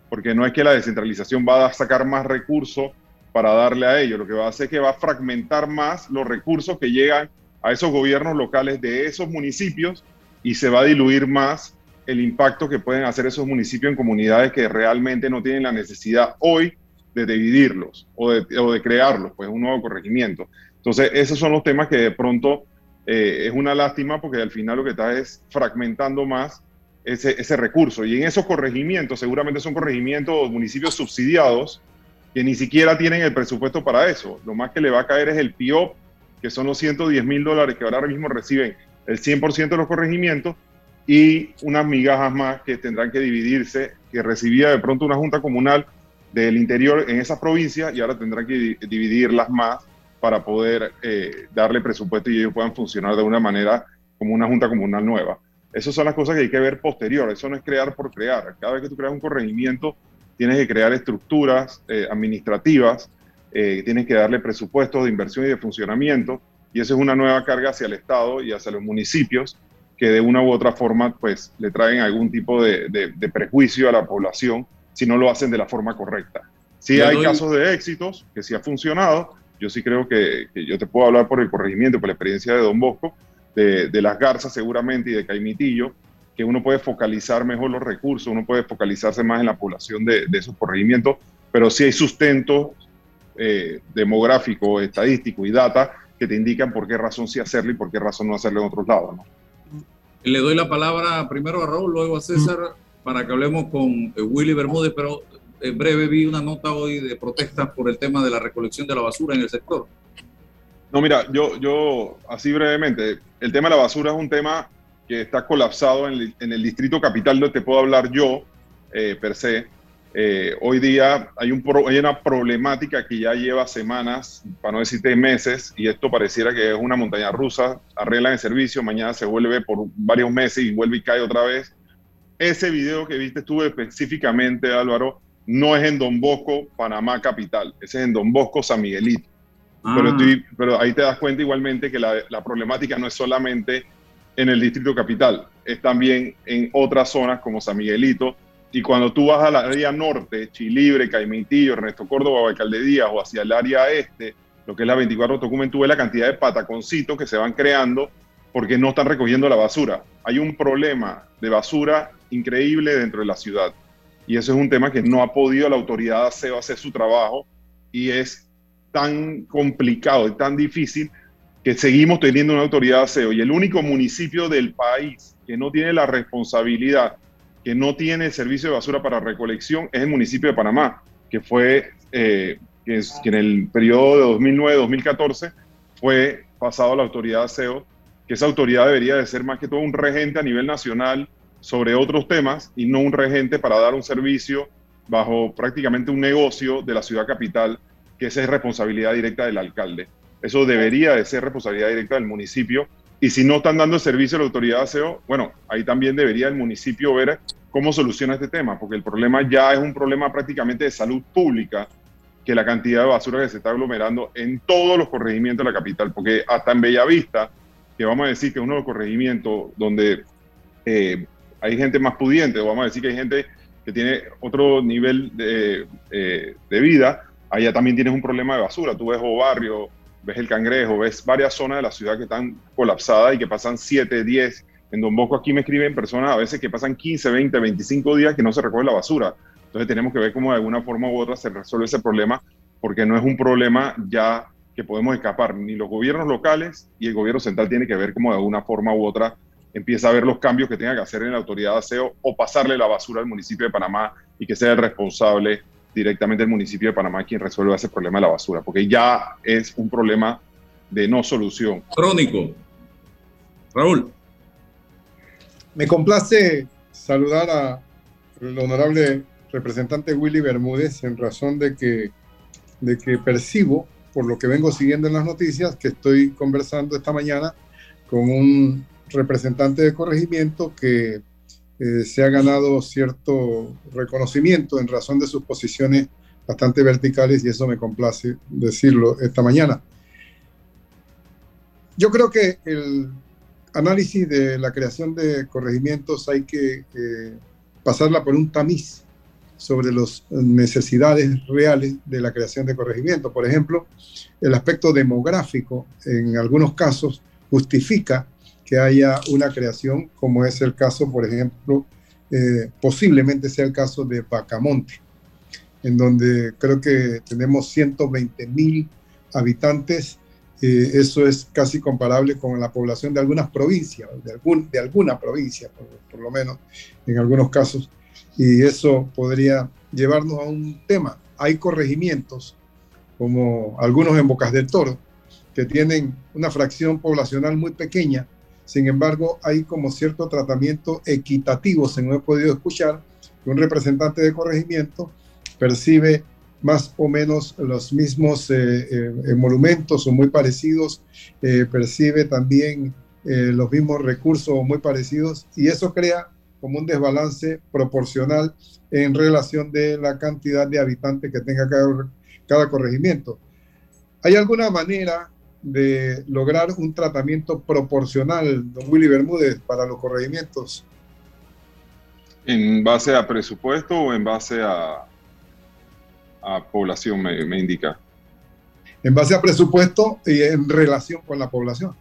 porque no es que la descentralización va a sacar más recursos para darle a ellos. Lo que va a hacer es que va a fragmentar más los recursos que llegan a esos gobiernos locales de esos municipios y se va a diluir más el impacto que pueden hacer esos municipios en comunidades que realmente no tienen la necesidad hoy de dividirlos o de, o de crearlos, pues un nuevo corregimiento. Entonces, esos son los temas que de pronto eh, es una lástima porque al final lo que está es fragmentando más ese, ese recurso. Y en esos corregimientos, seguramente son corregimientos o municipios subsidiados, que ni siquiera tienen el presupuesto para eso. Lo más que le va a caer es el PIOP, que son los 110 mil dólares que ahora mismo reciben el 100% de los corregimientos y unas migajas más que tendrán que dividirse, que recibía de pronto una junta comunal del interior en esa provincia y ahora tendrán que dividirlas más para poder eh, darle presupuesto y ellos puedan funcionar de una manera como una junta comunal nueva. Esas son las cosas que hay que ver posterior, eso no es crear por crear. Cada vez que tú creas un corregimiento, tienes que crear estructuras eh, administrativas, eh, tienes que darle presupuestos de inversión y de funcionamiento, y eso es una nueva carga hacia el Estado y hacia los municipios que de una u otra forma pues le traen algún tipo de, prejuicio a la población si no lo hacen de la forma correcta. Sí hay casos de éxitos que sí ha funcionado, yo sí creo que, yo te puedo hablar por el corregimiento, por la experiencia de Don Bosco, de, de Las Garzas seguramente y de Caimitillo, que uno puede focalizar mejor los recursos, uno puede focalizarse más en la población de, esos corregimientos, pero sí hay sustento eh, demográfico, estadístico y data que te indican por qué razón sí hacerlo y por qué razón no hacerlo en otros lados. Le doy la palabra primero a Raúl, luego a César, para que hablemos con eh, Willy Bermúdez, pero en breve vi una nota hoy de protestas por el tema de la recolección de la basura en el sector. No, mira, yo, yo así brevemente, el tema de la basura es un tema que está colapsado en el, distrito capital, donde te puedo hablar yo, eh, per se. Eh, hoy día hay, un hay una problemática que ya lleva semanas, para no decirte meses, y esto pareciera que es una montaña rusa, arreglan el servicio, mañana se vuelve por varios meses y vuelve y cae otra vez. Ese video que viste tú específicamente, Álvaro, no es en Don Bosco, Panamá capital, ese es en Don Bosco, San Miguelito. Pero, ah. pero, ahí te das cuenta igualmente que la, la problemática no es solamente en el distrito capital, es también en otras zonas como San Miguelito. Y cuando tú vas a la área norte, Chilibre, Caimitillo, Ernesto Córdoba, Alcalde Díaz o hacia el área este, lo que es la 24 Tocumen, tú ves la cantidad de pataconcitos que se van creando porque no están recogiendo la basura. Hay un problema de basura increíble dentro de la ciudad. Y eso es un tema que no ha podido la autoridad hacer, hacer su trabajo y es tan complicado y tan difícil que seguimos teniendo una autoridad de aseo y el único municipio del país que no tiene la responsabilidad, que no tiene servicio de basura para recolección, es el municipio de Panamá, que fue, eh, que, en el periodo de 2009-2014 fue pasado a la autoridad de aseo, que esa autoridad debería de ser más que todo un regente a nivel nacional sobre otros temas y no un regente para dar un servicio bajo prácticamente un negocio de la ciudad capital, que esa es responsabilidad directa del alcalde. Eso debería de ser responsabilidad directa del municipio. Y si no están dando el servicio a la autoridad de aseo, bueno, ahí también debería el municipio ver cómo soluciona este tema, porque el problema ya es un problema prácticamente de salud pública, que la cantidad de basura que se está aglomerando en todos los corregimientos de la capital, porque hasta en Bellavista, que vamos a decir que es uno de los corregimientos donde eh, hay gente más pudiente, o vamos a decir que hay gente que tiene otro nivel de, eh, de vida, allá también tienes un problema de basura. Tú ves o barrio, ves el cangrejo, ves varias zonas de la ciudad que están colapsadas y que pasan 7, 10. En Don Bosco aquí me escriben personas a veces que pasan 15, 20, 25 días que no se recoge la basura. Entonces tenemos que ver cómo de alguna forma u otra se resuelve ese problema, porque no es un problema ya que podemos escapar. Ni los gobiernos locales y el gobierno central tiene que ver cómo de alguna forma u otra empieza a ver los cambios que tenga que hacer en la autoridad de aseo o pasarle la basura al municipio de Panamá y que sea el responsable directamente el municipio de Panamá quien resuelva ese problema de la basura, porque ya es un problema de no solución. Crónico. Raúl. Me complace saludar al honorable representante Willy Bermúdez en razón de que, de que percibo, por lo que vengo siguiendo en las noticias, que estoy conversando esta mañana con un representante de corregimiento que eh, se ha ganado cierto reconocimiento en razón de sus posiciones bastante verticales y eso me complace decirlo esta mañana. Yo creo que el análisis de la creación de corregimientos hay que eh, pasarla por un tamiz sobre las necesidades reales de la creación de corregimientos. Por ejemplo, el aspecto demográfico en algunos casos justifica que haya una creación, como es el caso, por ejemplo, eh, posiblemente sea el caso de Bacamonte, en donde creo que tenemos 120 mil habitantes. Eh, eso es casi comparable con la población de algunas provincias, de, algún, de alguna provincia, por, por lo menos, en algunos casos. Y eso podría llevarnos a un tema. Hay corregimientos, como algunos en Bocas del Toro, que tienen una fracción poblacional muy pequeña sin embargo, hay como cierto tratamiento equitativo, según he podido escuchar, que un representante de corregimiento percibe más o menos los mismos eh, eh, monumentos o muy parecidos, eh, percibe también los mismos recursos o muy parecidos y eso crea como un desbalance proporcional en relación de la cantidad de habitantes que tenga cada corregimiento. ¿Hay alguna manera de lograr un tratamiento proporcional, don Willy Bermúdez, para los corregimientos? ¿En base a presupuesto o en base a, a población, me, indica? En base a presupuesto y en relación con la población.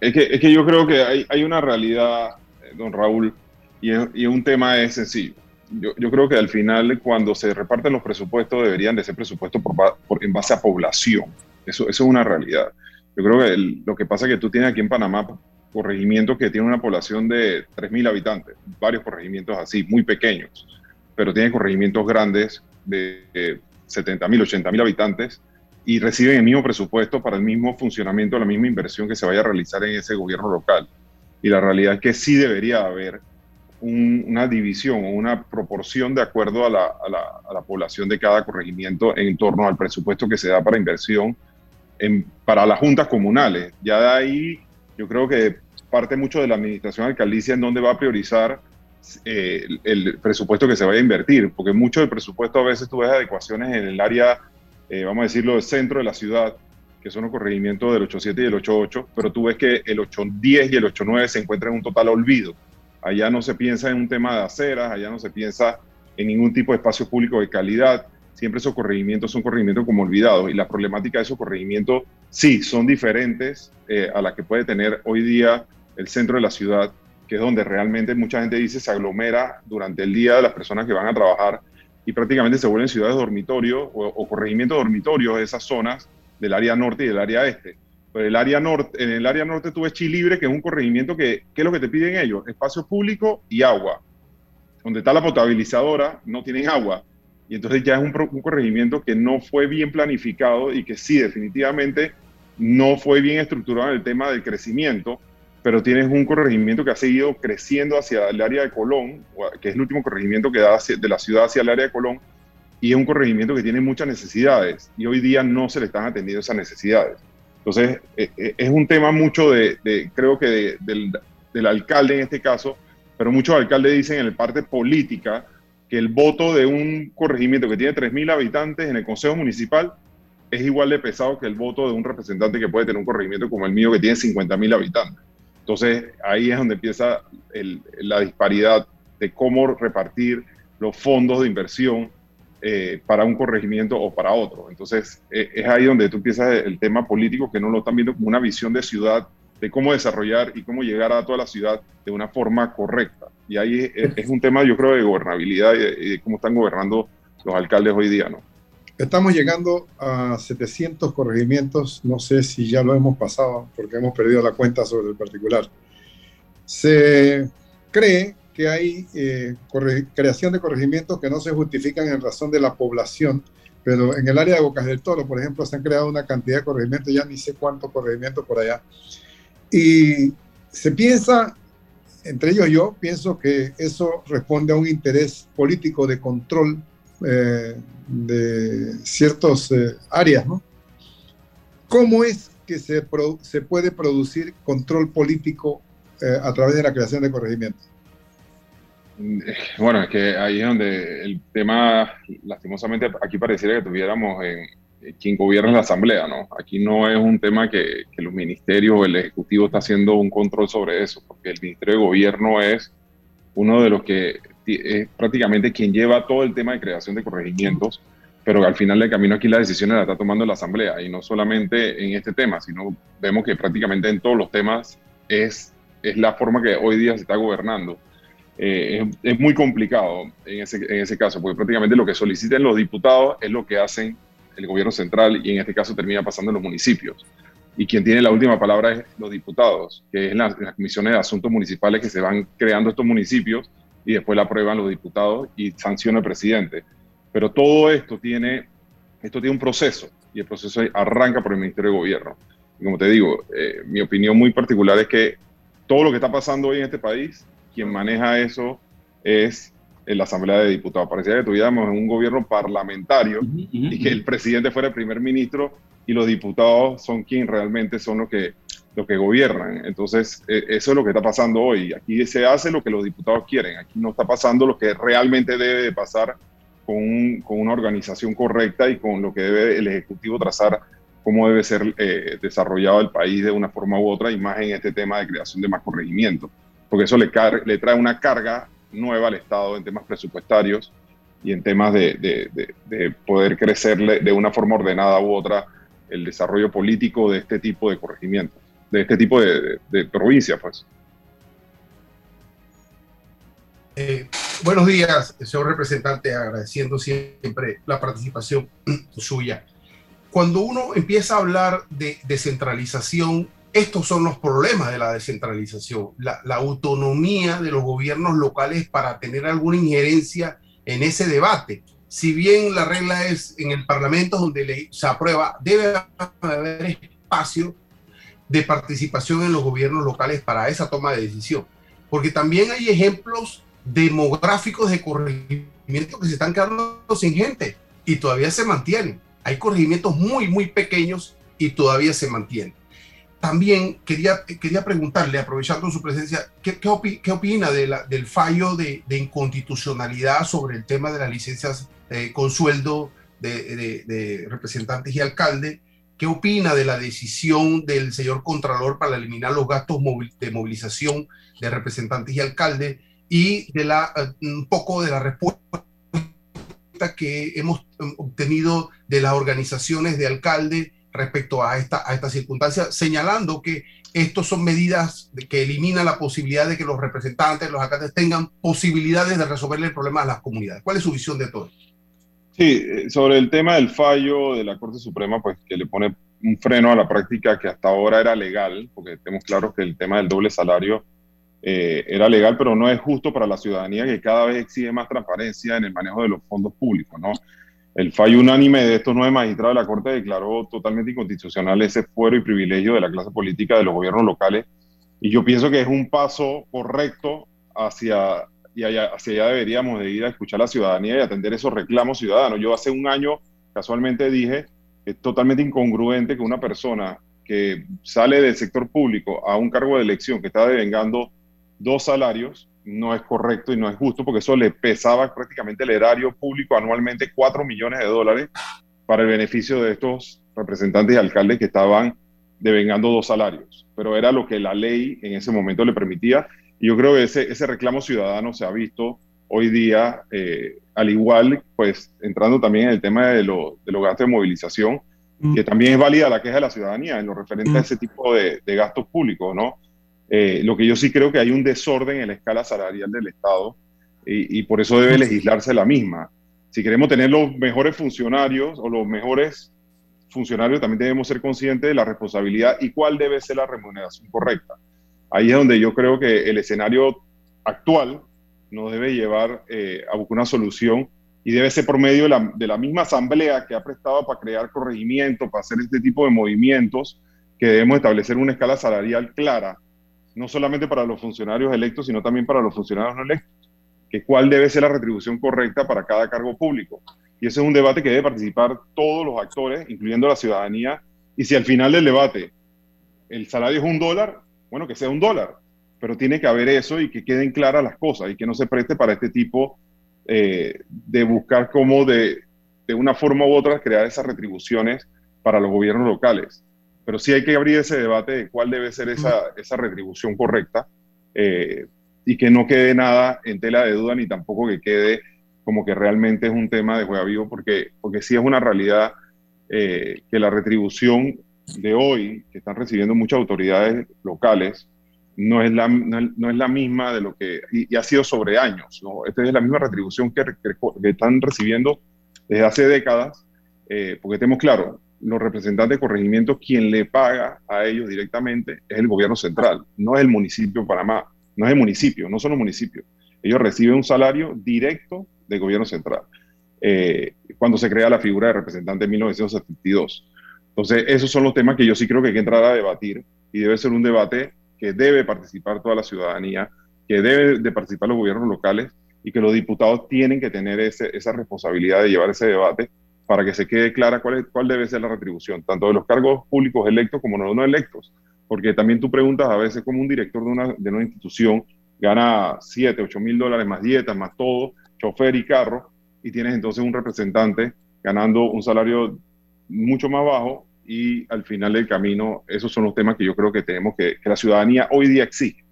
Es que, es que yo creo que hay, hay una realidad, eh, don Raúl, y, y un tema es sencillo. Yo, yo, creo que al final, cuando se reparten los presupuestos, deberían de ser presupuestos por, en base a población. Eso, es una realidad. Yo creo que lo que pasa es que tú tienes aquí en Panamá corregimientos que tienen una población de 3.000 habitantes, varios corregimientos así, muy pequeños, pero tienen corregimientos grandes de 70.000, 80.000 habitantes y reciben el mismo presupuesto para el mismo funcionamiento, la misma inversión que se vaya a realizar en ese gobierno local. Y la realidad es que sí debería haber una división o una proporción de acuerdo a la población de cada corregimiento en torno al presupuesto que se da para inversión para las juntas comunales. Ya de ahí yo creo que parte mucho de la administración alcaldicia en donde va a priorizar eh, el, presupuesto que se vaya a invertir, porque mucho del presupuesto a veces tú ves adecuaciones en el área, eh, vamos a decirlo, del centro de la ciudad, que son los corregimientos del 87 y el 88, pero tú ves que el 810 y el 89 se encuentran en un total olvido. Allá no se piensa en un tema de aceras, allá no se piensa en ningún tipo de espacio público de calidad siempre esos corregimientos son corregimientos como olvidados y la problemática de esos corregimientos sí son diferentes eh, a la que puede tener hoy día el centro de la ciudad, que es donde realmente mucha gente dice se aglomera durante el día las personas que van a trabajar y prácticamente se vuelven ciudades dormitorios o, o corregimientos dormitorios de esas zonas del área norte y del área este. Pero el área norte, en el área norte tú ves Chilibre, que es un corregimiento que, ¿qué es lo que te piden ellos? Espacio público y agua. Donde está la potabilizadora, no tienen agua y entonces ya es un, corregimiento que no fue bien planificado y que sí, definitivamente no fue bien estructurado en el tema del crecimiento, pero tienes un corregimiento que ha seguido creciendo hacia el área de Colón, que es el último corregimiento que da de la ciudad hacia el área de Colón, y es un corregimiento que tiene muchas necesidades, y hoy día no se le están atendiendo esas necesidades. Entonces, eh, eh, es un tema mucho de, creo que del, del, alcalde en este caso, pero muchos alcaldes dicen en la parte política que el voto de un corregimiento que tiene 3.000 habitantes en el Consejo Municipal es igual de pesado que el voto de un representante que puede tener un corregimiento como el mío que tiene 50.000 habitantes. Entonces, ahí es donde empieza la disparidad de cómo repartir los fondos de inversión eh, para un corregimiento o para otro. Entonces, eh, es ahí donde tú empiezas el tema político, que no lo están viendo como una visión de ciudad, de cómo desarrollar y cómo llegar a toda la ciudad de una forma correcta. Y ahí es, un tema, yo creo, de gobernabilidad y de, cómo están gobernando los alcaldes hoy día, ¿no? Estamos llegando a 700 corregimientos, no sé si ya lo hemos pasado porque hemos perdido la cuenta sobre el particular. Se cree que hay eh, creación de corregimientos que no se justifican en razón de la población, pero en el área de Bocas del Toro, por ejemplo, se han creado una cantidad de corregimientos, ya ni sé cuántos corregimientos por allá. Y se piensa, entre ellos yo, pienso que eso responde a un interés político de control eh, de ciertas eh, áreas. ¿Cómo es que se, se puede producir control político a través de la creación de corregimientos? Bueno, es que ahí es donde el tema, lastimosamente, aquí pareciera que tuviéramos en quien gobierna la Asamblea, ¿no? Aquí no es un tema que, los ministerios o el Ejecutivo está haciendo un control sobre eso, porque el Ministerio de Gobierno es uno de los que es prácticamente quien lleva todo el tema de creación de corregimientos, pero al final del camino aquí las decisiones las está tomando la Asamblea, y no solamente en este tema, sino vemos que prácticamente en todos los temas es, es la forma que hoy día se está gobernando. Eh, es, muy complicado en ese, en ese caso, porque prácticamente lo que soliciten los diputados es lo que hacen el gobierno central y en este caso termina pasando en los municipios. Y quien tiene la última palabra es los diputados, que es las, las comisiones de asuntos municipales que se van creando estos municipios y después la aprueban los diputados y sanciona el presidente. Pero todo esto tiene, esto tiene un proceso y el proceso arranca por el Ministerio de Gobierno. Y como te digo, eh, mi opinión muy particular es que todo lo que está pasando hoy en este país quien maneja eso es la Asamblea de Diputados. Parecía que tuviéramos un gobierno parlamentario y que el presidente fuera el primer ministro y los diputados son quienes realmente son los que, los que gobiernan. Entonces, e, eso es lo que está pasando hoy. Aquí se hace lo que los diputados quieren. Aquí no está pasando lo que realmente debe de pasar con, con una organización correcta y con lo que debe el Ejecutivo trazar cómo debe ser eh, desarrollado el país de una forma u otra y más en este tema de creación de más corregimientos porque eso le, le trae una carga nueva al Estado en temas presupuestarios y en temas de, de, poder crecer de una forma ordenada u otra el desarrollo político de este tipo de corregimientos, de este tipo de, provincias, pues. Eh, buenos días, señor representante, agradeciendo siempre la participación suya. Cuando uno empieza a hablar de descentralización, estos son los problemas de la descentralización, la, autonomía de los gobiernos locales para tener alguna injerencia en ese debate. Si bien la regla es en el Parlamento donde se aprueba, debe haber espacio de participación en los gobiernos locales para esa toma de decisión. Porque también hay ejemplos demográficos de corregimientos que se están quedando sin gente y todavía se mantienen. Hay corregimientos muy, muy pequeños y todavía se mantienen también quería, quería preguntarle, aprovechando su presencia, ¿qué, qué, opina de la, del fallo de, de, inconstitucionalidad sobre el tema de las licencias eh, con sueldo de, de, representantes y alcalde? ¿Qué opina de la decisión del señor Contralor para eliminar los gastos de movilización de representantes y alcaldes? Y de la, eh, un poco de la respuesta que hemos eh, obtenido de las organizaciones de alcaldes respecto a esta, a esta circunstancia, señalando que estos son medidas que eliminan la posibilidad de que los representantes, los alcaldes tengan posibilidades de resolver el problema a las comunidades. ¿Cuál es su visión de todo? Sí, eh, sobre el tema del fallo de la Corte Suprema, pues que le pone un freno a la práctica que hasta ahora era legal, porque tenemos claro que el tema del doble salario eh, era legal, pero no es justo para la ciudadanía que cada vez exige más transparencia en el manejo de los fondos públicos, ¿no? El fallo unánime de estos nueve magistrados de la Corte declaró totalmente inconstitucional ese fuero y privilegio de la clase política de los gobiernos locales Y yo pienso que es un paso correcto hacia, y allá, hacia allá deberíamos de ir a escuchar a la ciudadanía y atender esos reclamos ciudadanos. Yo hace un año casualmente dije que es totalmente incongruente que una persona que sale del sector público a un cargo de elección que está devengando dos salarios, no es correcto y no es justo porque eso le pesaba prácticamente el erario público anualmente 4 millones de dólares para el beneficio de estos representantes y alcaldes que estaban devengando dos salarios. Pero era lo que la ley en ese momento le permitía. Y yo creo que ese, ese reclamo ciudadano se ha visto hoy día, eh, al igual, pues entrando también en el tema de, lo, de los gastos de movilización, mm. que también es válida la queja de la ciudadanía en lo referente a mm. ese tipo de, de gastos públicos, ¿no? Eh, lo que yo sí creo que hay un desorden en la escala salarial del Estado y, y por eso debe legislarse la misma. Si queremos tener los mejores funcionarios o los mejores funcionarios, también debemos ser conscientes de la responsabilidad y cuál debe ser la remuneración correcta. Ahí es donde yo creo que el escenario actual nos debe llevar eh, a buscar una solución y debe ser por medio de la, de la, misma asamblea que ha prestado para crear corregimientos, para hacer este tipo de movimientos, que debemos establecer una escala salarial clara, no solamente para los funcionarios electos, sino también para los funcionarios no electos, que cuál debe ser la retribución correcta para cada cargo público. Y ese es un debate que debe participar todos los actores, incluyendo la ciudadanía, y si al final del debate el salario es un dólar, bueno, que sea un dólar, pero tiene que haber eso y que queden claras las cosas y que no se preste para este tipo eh, de buscar cómo de, de, una forma u otra crear esas retribuciones para los gobiernos locales. Pero sí hay que abrir ese debate de cuál debe ser esa, esa retribución correcta eh, y que no quede nada en tela de duda ni tampoco que quede como que realmente es un tema de juega vivo, porque, porque sí es una realidad eh, que la retribución de hoy, que están recibiendo muchas autoridades locales, no es la, no, es la misma de lo que, y, ha sido sobre años, ¿no? Esta es la misma retribución que, que, están recibiendo desde hace décadas, eh, porque tenemos claro, los representantes de corregimiento, quien le paga a ellos directamente es el gobierno central, no es el municipio de Panamá, no es el municipio, no son los municipios. Ellos reciben un salario directo del gobierno central, eh, cuando se crea la figura de representante en 1972. Entonces, esos son los temas que yo sí creo que hay que entrar a debatir y debe ser un debate que debe participar toda la ciudadanía, que debe de participar los gobiernos locales y que los diputados tienen que tener esa responsabilidad de llevar ese debate para que se quede clara cuál, es, cuál debe ser la retribución, tanto de los cargos públicos electos como no, no electos. Porque también tú preguntas a veces como un director de una, de una institución gana 7, 8 mil dólares más dietas, más todo, chofer y carro, y tienes entonces un representante ganando un salario mucho más bajo y al final del camino, esos son los temas que yo creo que tenemos que, que la ciudadanía hoy día exige,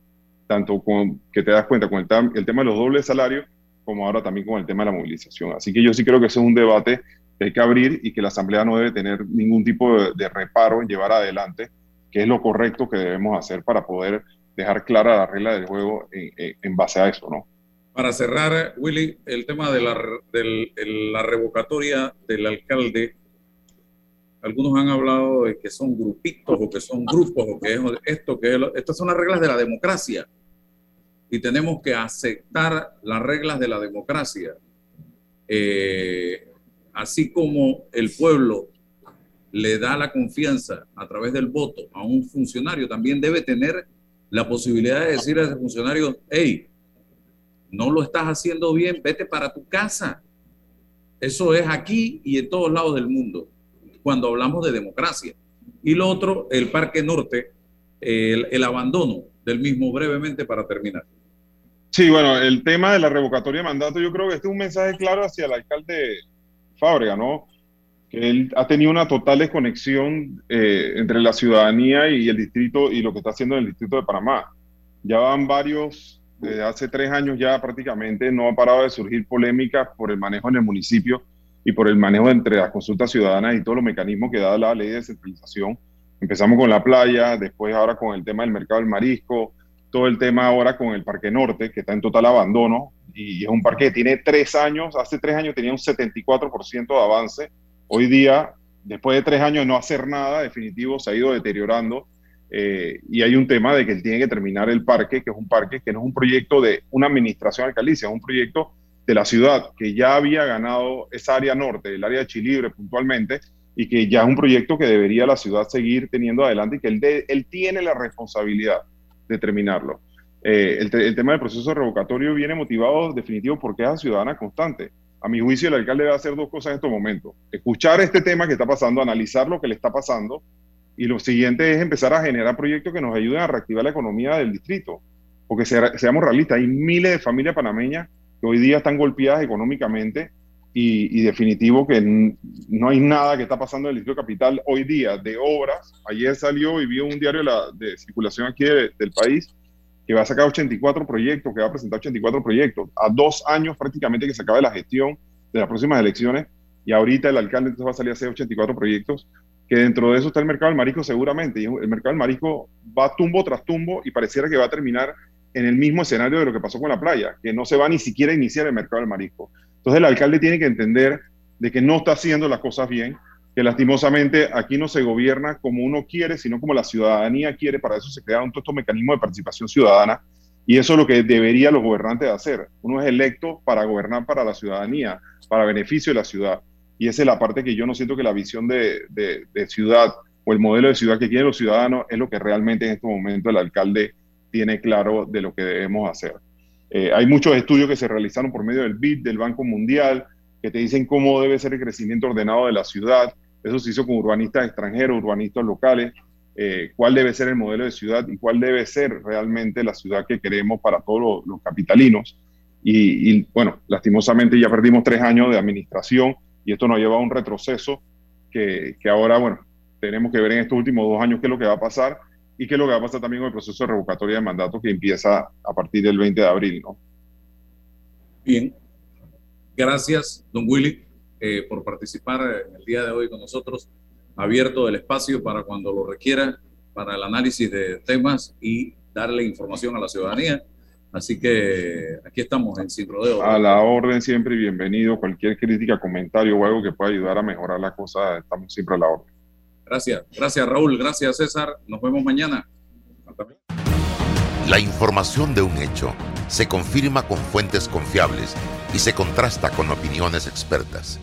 tanto con que te das cuenta con el, el, tema de los dobles salarios, como ahora también con el tema de la movilización. Así que yo sí creo que ese es un debate que hay que abrir y que la Asamblea no debe tener ningún tipo de, de reparo en llevar adelante, que es lo correcto que debemos hacer para poder dejar clara la regla del juego en, en base a eso, ¿no? Para cerrar, Willy, el tema de la, de la revocatoria del alcalde algunos han hablado de que son grupitos o que son grupos o que es esto, que es estas son las reglas de la democracia y tenemos que aceptar las reglas de la democracia. Eh, así como el pueblo le da la confianza a través del voto a un funcionario, también debe tener la posibilidad de decir a ese funcionario, hey, no lo estás haciendo bien, vete para tu casa. Eso es aquí y en todos lados del mundo cuando hablamos de democracia. Y lo otro, el Parque Norte, el, el abandono del mismo, brevemente para terminar. Sí, bueno, el tema de la revocatoria de mandato, yo creo que este es un mensaje claro hacia el alcalde Fábrega, ¿no? Que él ha tenido una total desconexión eh, entre la ciudadanía y el distrito y lo que está haciendo en el distrito de Panamá. Ya van varios, desde hace tres años ya prácticamente, no ha parado de surgir polémicas por el manejo en el municipio y por el manejo entre las consultas ciudadanas y todos los mecanismos que da la ley de descentralización. Empezamos con la playa, después ahora con el tema del mercado del marisco, todo el tema ahora con el Parque Norte, que está en total abandono, y es un parque que tiene tres años, hace tres años tenía un 74% de avance, hoy día, después de tres años de no hacer nada, definitivo, se ha ido deteriorando, eh, y hay un tema de que él tiene que terminar el parque, que es un parque que no es un proyecto de una administración alcalicia, es un proyecto de la ciudad, que ya había ganado esa área norte, el área de Chilibre puntualmente, y que ya es un proyecto que debería la ciudad seguir teniendo adelante y que él, él tiene la responsabilidad determinarlo. Eh, el, tema del proceso revocatorio viene motivado definitivo porque es ciudadana constante. A mi juicio, el alcalde debe hacer dos cosas en estos momentos. Escuchar este tema que está pasando, analizar lo que le está pasando y lo siguiente es empezar a generar proyectos que nos ayuden a reactivar la economía del distrito. Porque seamos realistas, hay miles de familias panameñas que hoy día están golpeadas económicamente y, definitivo que no hay nada que está pasando en el Distrito Capital hoy día de obras. Ayer salió y vio un diario de, circulación aquí del país que va a sacar 84 proyectos, que va a presentar 84 proyectos, a dos años prácticamente que se acabe la gestión de las próximas elecciones, y ahorita el alcalde entonces va a salir a hacer 84 proyectos, que dentro de eso está el mercado del marisco seguramente, y el mercado del marisco va tumbo tras tumbo y pareciera que va a terminar en el mismo escenario de lo que pasó con la playa, que no se va ni siquiera a iniciar el mercado del marisco. Entonces el alcalde tiene que entender de que no está haciendo las cosas bien, que lastimosamente aquí no se gobierna como uno quiere, sino como la ciudadanía quiere. Para eso se crearon todos estos mecanismos de participación ciudadana y eso es lo que deberían los gobernantes hacer. Uno es electo para gobernar para la ciudadanía, para beneficio de la ciudad. Y esa es la parte que yo no siento que la visión de, de, ciudad o el modelo de ciudad que quieren los ciudadanos es lo que realmente en este momento el alcalde tiene claro de lo que debemos hacer. Eh, hay muchos estudios que se realizaron por medio del BID, del Banco Mundial, que te dicen cómo debe ser el crecimiento ordenado de la ciudad. Eso se hizo con urbanistas extranjeros, urbanistas locales, eh, cuál debe ser el modelo de ciudad y cuál debe ser realmente la ciudad que queremos para todos los, capitalinos. Y, bueno, lastimosamente ya perdimos tres años de administración y esto nos lleva a un retroceso que, que ahora, bueno, tenemos que ver en estos últimos dos años qué es lo que va a pasar y qué es lo que va a pasar también con el proceso de revocatoria de mandato que empieza a partir del 20 de abril, ¿no? Bien. Gracias, don Willy, eh, por participar el día de hoy con nosotros. Abierto el espacio para cuando lo requiera, para el análisis de temas y darle información a la ciudadanía. Así que aquí estamos en Sin Rodeo. A la orden siempre bienvenido. Cualquier crítica, comentario o algo que pueda ayudar a mejorar la cosa, estamos siempre a la orden. Gracias, gracias Raúl, gracias César. Nos vemos mañana. La información de un hecho se confirma con fuentes confiables y se contrasta con opiniones expertas.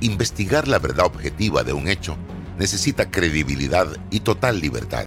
Investigar la verdad objetiva de un hecho necesita credibilidad y total libertad.